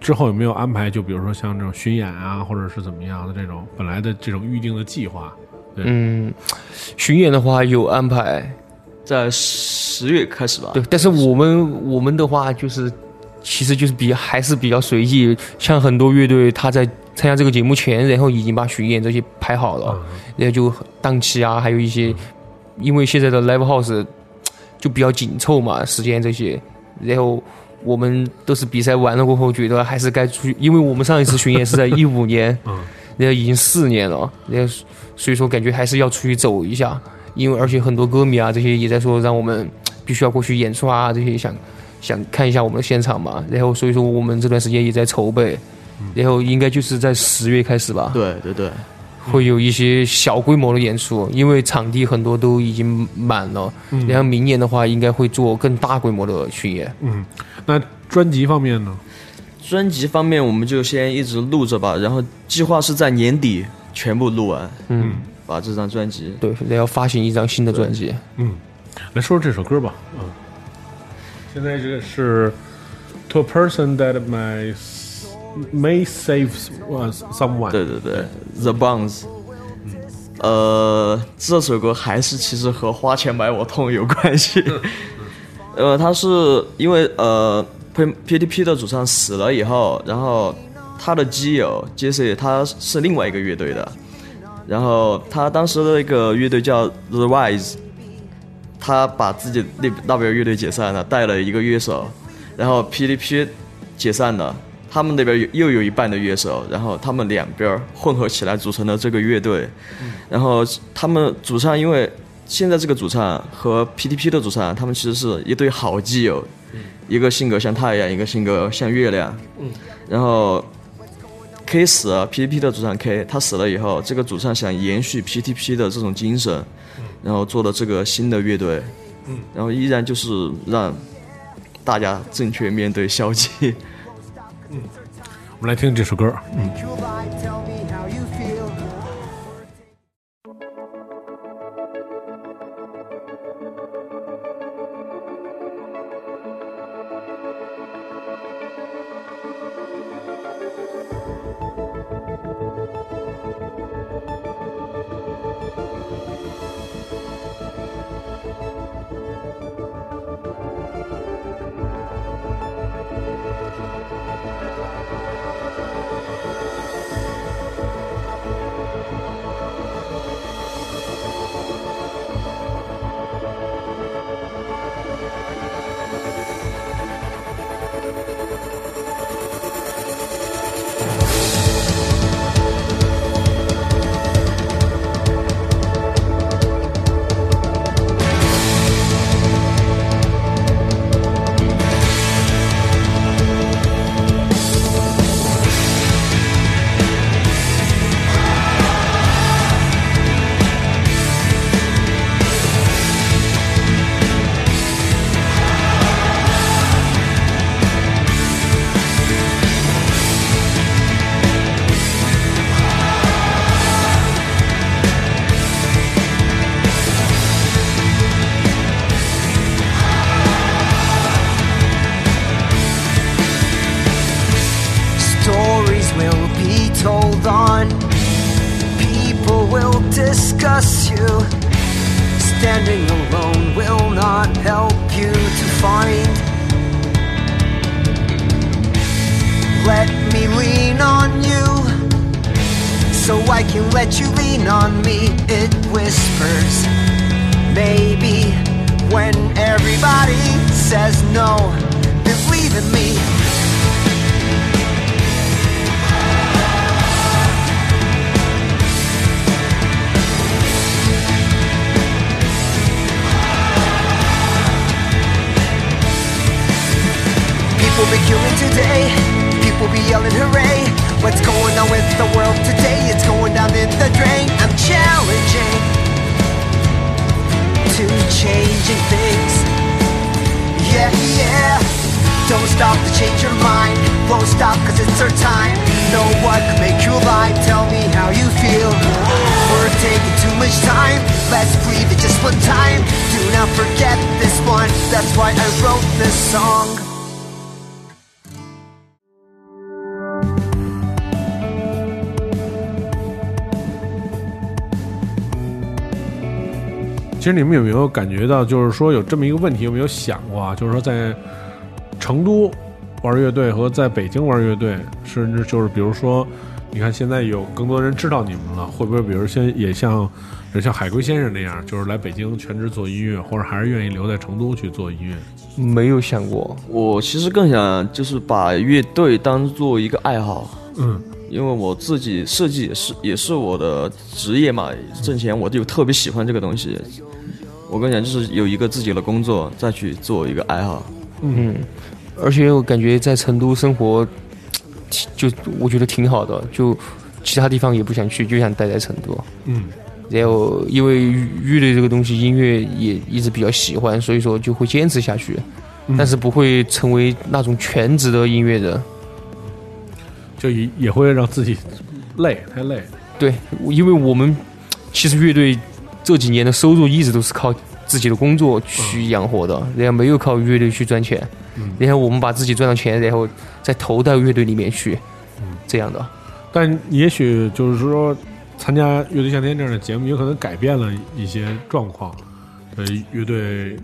之后有没有安排？就比如说像这种巡演啊，或者是怎么样的这种本来的这种预定的计划。对，嗯，巡演的话有安排，在十月开始吧。对，但是我们我们的话就是，其实就是比还是比较随意，像很多乐队他在参加这个节目前，然后已经把巡演这些排好了，然后就档期啊，还有一些，因为现在的 live house 就比较紧凑嘛，时间这些，然后我们都是比赛完了过后，觉得还是该出去，因为我们上一次巡演是在一五年，嗯。然后已经四年了，然后所以说感觉还是要出去走一下，因为而且很多歌迷啊这些也在说让我们必须要过去演出啊这些想，想看一下我们的现场嘛，然后所以说我们这段时间也在筹备，然后应该就是在十月开始吧，对对对，会有一些小规模的演出，因为场地很多都已经满了，然后明年的话应该会做更大规模的巡演。嗯，那专辑方面呢？专辑方面我们就先一直录着吧，然后计划是在年底全部录完，嗯，把这张专辑。对，然后发行一张新的专辑。嗯，来说说这首歌吧。嗯，现在这个是 To a person that may may save someone。对对对，The Bones。呃，这首歌还是其实和花钱买我痛有关系。呃，他是因为呃，P PTP 的主唱死了以后，然后他的基友 Jesse 他是另外一个乐队的，然后他当时的那个乐队叫 The Rise，他把自己那那边乐队解散了，带了一个乐手，然后 PTP 解散了，他们那边有又有一半的乐手，然后他们两边混合起来组成了这个乐队，然后他们主唱因为现在这个主唱和 PTP 的主唱，他们其实是一对好基友，一个性格像太阳，一个性格像月亮，然后 K 死了，PTP 的主唱 K 他死了以后，这个主唱想延续 PTP 的这种精神，然后做了这个新的乐队，然后依然就是让大家正确面对消极。我们来听这首歌。嗯，们有没有感觉到，就是说有这么一个问题，有没有想过啊？就是说在成都玩乐队和在北京玩乐队，甚至就是比如说，你看现在有更多人知道你们了，会不会比如先也像，也像海龟先生那样，就是来北京全职做音乐，或者还是愿意留在成都去做音乐？没有想过，我其实更想就是把乐队当做一个爱好，嗯，因为我自己设计也是也是我的职业嘛，挣钱我就特别喜欢这个东西。我跟你讲就是有一个自己的工作，再去做一个爱好。嗯，而且我感觉在成都生活，就我觉得挺好的，就其他地方也不想去，就想待在成都。嗯然后因为乐队这个东西，音乐也一直比较喜欢，所以说就会坚持下去，嗯但是不会成为那种全职的音乐人。就也也会让自己累，太累。对，因为我们其实乐队这几年的收入一直都是靠自己的工作去养活的，然后没有靠乐队去赚钱，嗯然后我们把自己赚到钱，然后再投到乐队里面去，这样的。但也许就是说，参加《乐队夏天》这样的节目，有可能改变了一些状况，呃，乐队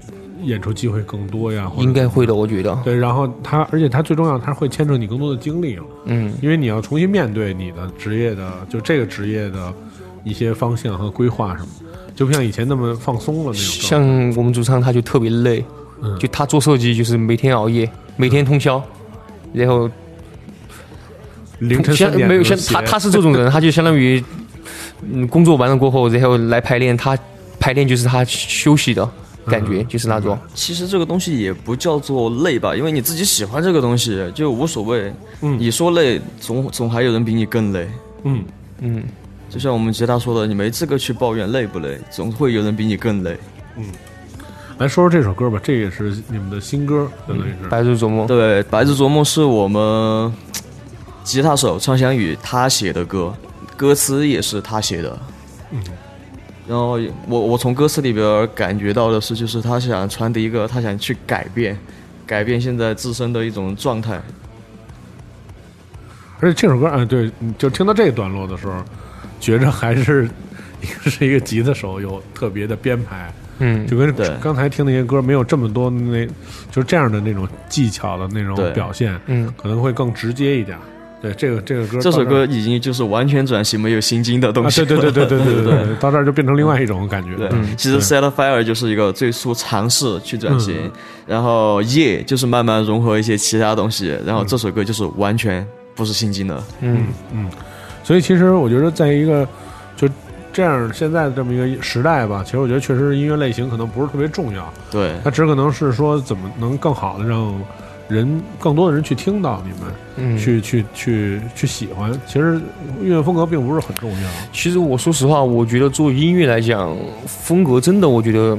演出机会更多呀，应该会的，我觉得。对。然后他，而且他最重要，他会牵扯你更多的精力了，嗯，因为你要重新面对你的职业的，就这个职业的一些方向和规划什么的，就不像以前那么放松了那种。像我们主唱他就特别累，嗯就他做设计就是每天熬夜，每天通宵，然后凌晨三点像没有像他他是这种人，他就相当于嗯工作完了过后，然后来排练，他排练就是他休息的感觉，就是那种。其实这个东西也不叫做累吧，因为你自己喜欢这个东西就无所谓。嗯你说累，总总还有人比你更累。嗯，嗯，就像我们吉他说的，你没资格去抱怨累不累，总会有人比你更累。嗯来说说这首歌吧，这也是你们的新歌，相当于是。白日做梦。对，《白日做梦》是我们吉他手畅想宇他写的歌，歌词也是他写的。嗯然后我我从歌词里边感觉到的是，就是他想传递一个，他想去改变，改变现在自身的一种状态。而且这首歌，啊，对，就听到这一段落的时候，觉着还是一 个是一个吉他手有特别的编排嗯。就跟刚才听那些歌没有这么多那就是这样的那种技巧的那种表现嗯。可能会更直接一点对这个这个歌这首歌已经就是完全转型没有心经的东西对对对对对对 到这儿就变成另外一种感觉对其实 set fire 就是一个最初尝试去转型然后夜就是慢慢融合一些其他东西然后这首歌就是完全不是心经的。嗯嗯。所以其实我觉得，在一个就这样现在的这么一个时代吧，其实我觉得确实音乐类型可能不是特别重要，对，它只可能是说怎么能更好的让人更多的人去听到你们，嗯，去去去去喜欢。其实音乐风格并不是很重要。其实我说实话，我觉得做音乐来讲，风格真的我觉得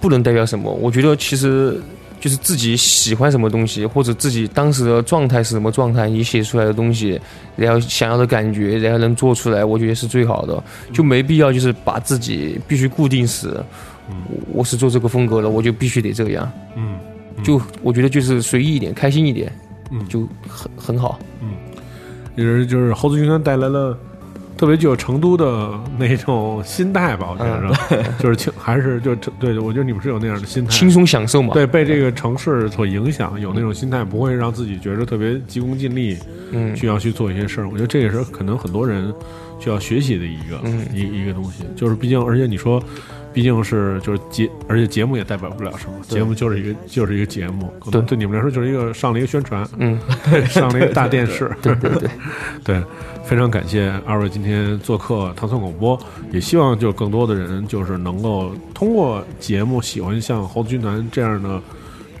不能代表什么。我觉得其实就是自己喜欢什么东西，或者自己当时的状态是什么状态，你写出来的东西，然后想要的感觉，然后能做出来，我觉得是最好的。就没必要就是把自己必须固定死。我我是做这个风格的，我就必须得这样。嗯，就我觉得就是随意一点，开心一点，嗯就很很好。嗯也是就是猴子军团带来了特别具有成都的那种心态吧，我觉得、就是轻还是就对，我觉得你们是有那样的心态，轻松享受嘛。对，被这个城市所影响，有那种心态，不会让自己觉得特别急功近利，嗯。需要去做一些事儿。我觉得这也是可能很多人需要学习的一个、嗯。一一个东西，就是毕竟，而且你说，毕竟是就是节，而且节目也代表不了什么，节目就是一个就是一个节目，可能对你们来说就是一个上了一个宣传，嗯，上了一个大电视，对对对，对，非常感谢二位今天做客糖蒜广播，也希望就更多的人就是能够通过节目喜欢像猴子军团这样的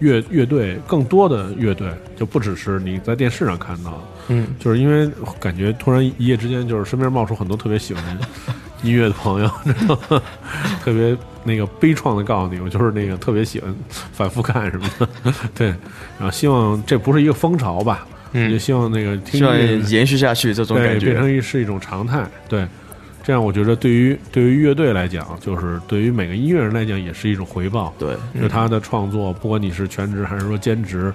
乐乐队，更多的乐队，就不只是你在电视上看到，嗯，就是因为感觉突然一夜之间就是身边冒出很多特别喜欢 音乐的朋友，知道吗 特别那个悲怆的告诉你，我就是那个特别喜欢反复看什么的，对，然后希望这不是一个风潮吧。嗯也希望那个听希望延续下去这种，感觉。变成一是一种常态。对，这样我觉得对于对于乐队来讲，就是对于每个音乐人来讲，也是一种回报。对，就他的创作，不管你是全职还是说兼职，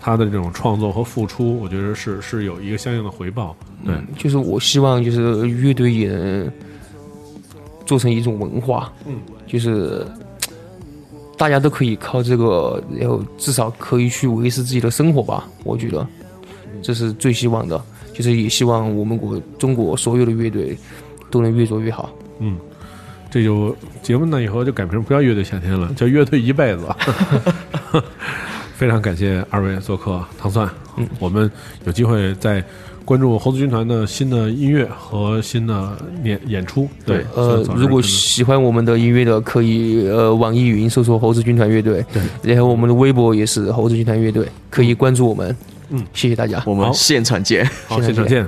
他的这种创作和付出，我觉得是是有一个相应的回报。对，就是我希望就是乐队也能做成一种文化，嗯，就是大家都可以靠这个，然后至少可以去维持自己的生活吧。我觉得这是最希望的，就是也希望我们国中国所有的乐队都能越做越好。嗯，这就节目呢以后就改名不叫乐队夏天了，叫乐队一辈子。非常感谢二位做客糖蒜，嗯，我们有机会再关注猴子军团的新的音乐和新的演演出。对，呃，如果喜欢我们的音乐的，可以呃网易云搜索猴子军团乐队。对，然后我们的微博也是猴子军团乐队，可以关注我们。嗯，谢谢大家。我们现场见。好，现场见。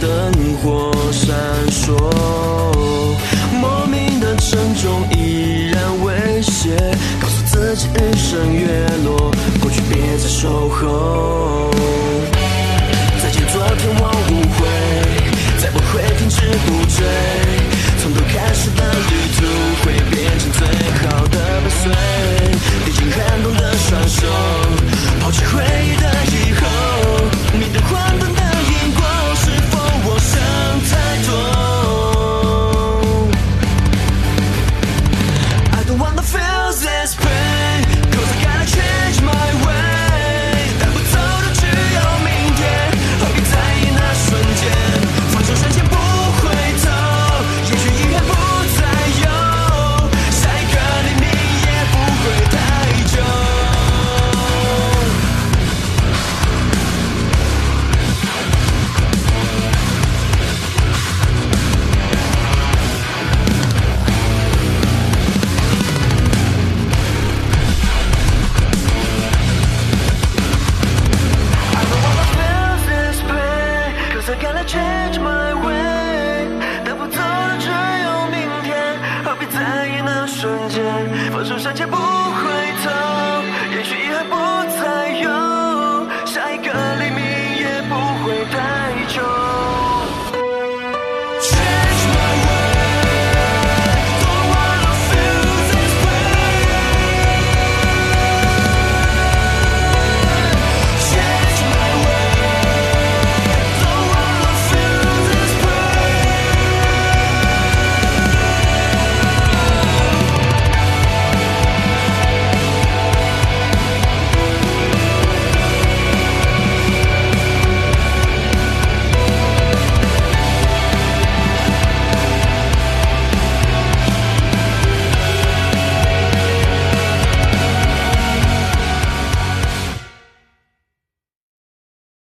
灯火闪烁莫名的沉重依然威胁告诉自己日升月落过去别再守候。再见昨天我不会再不会停止不追。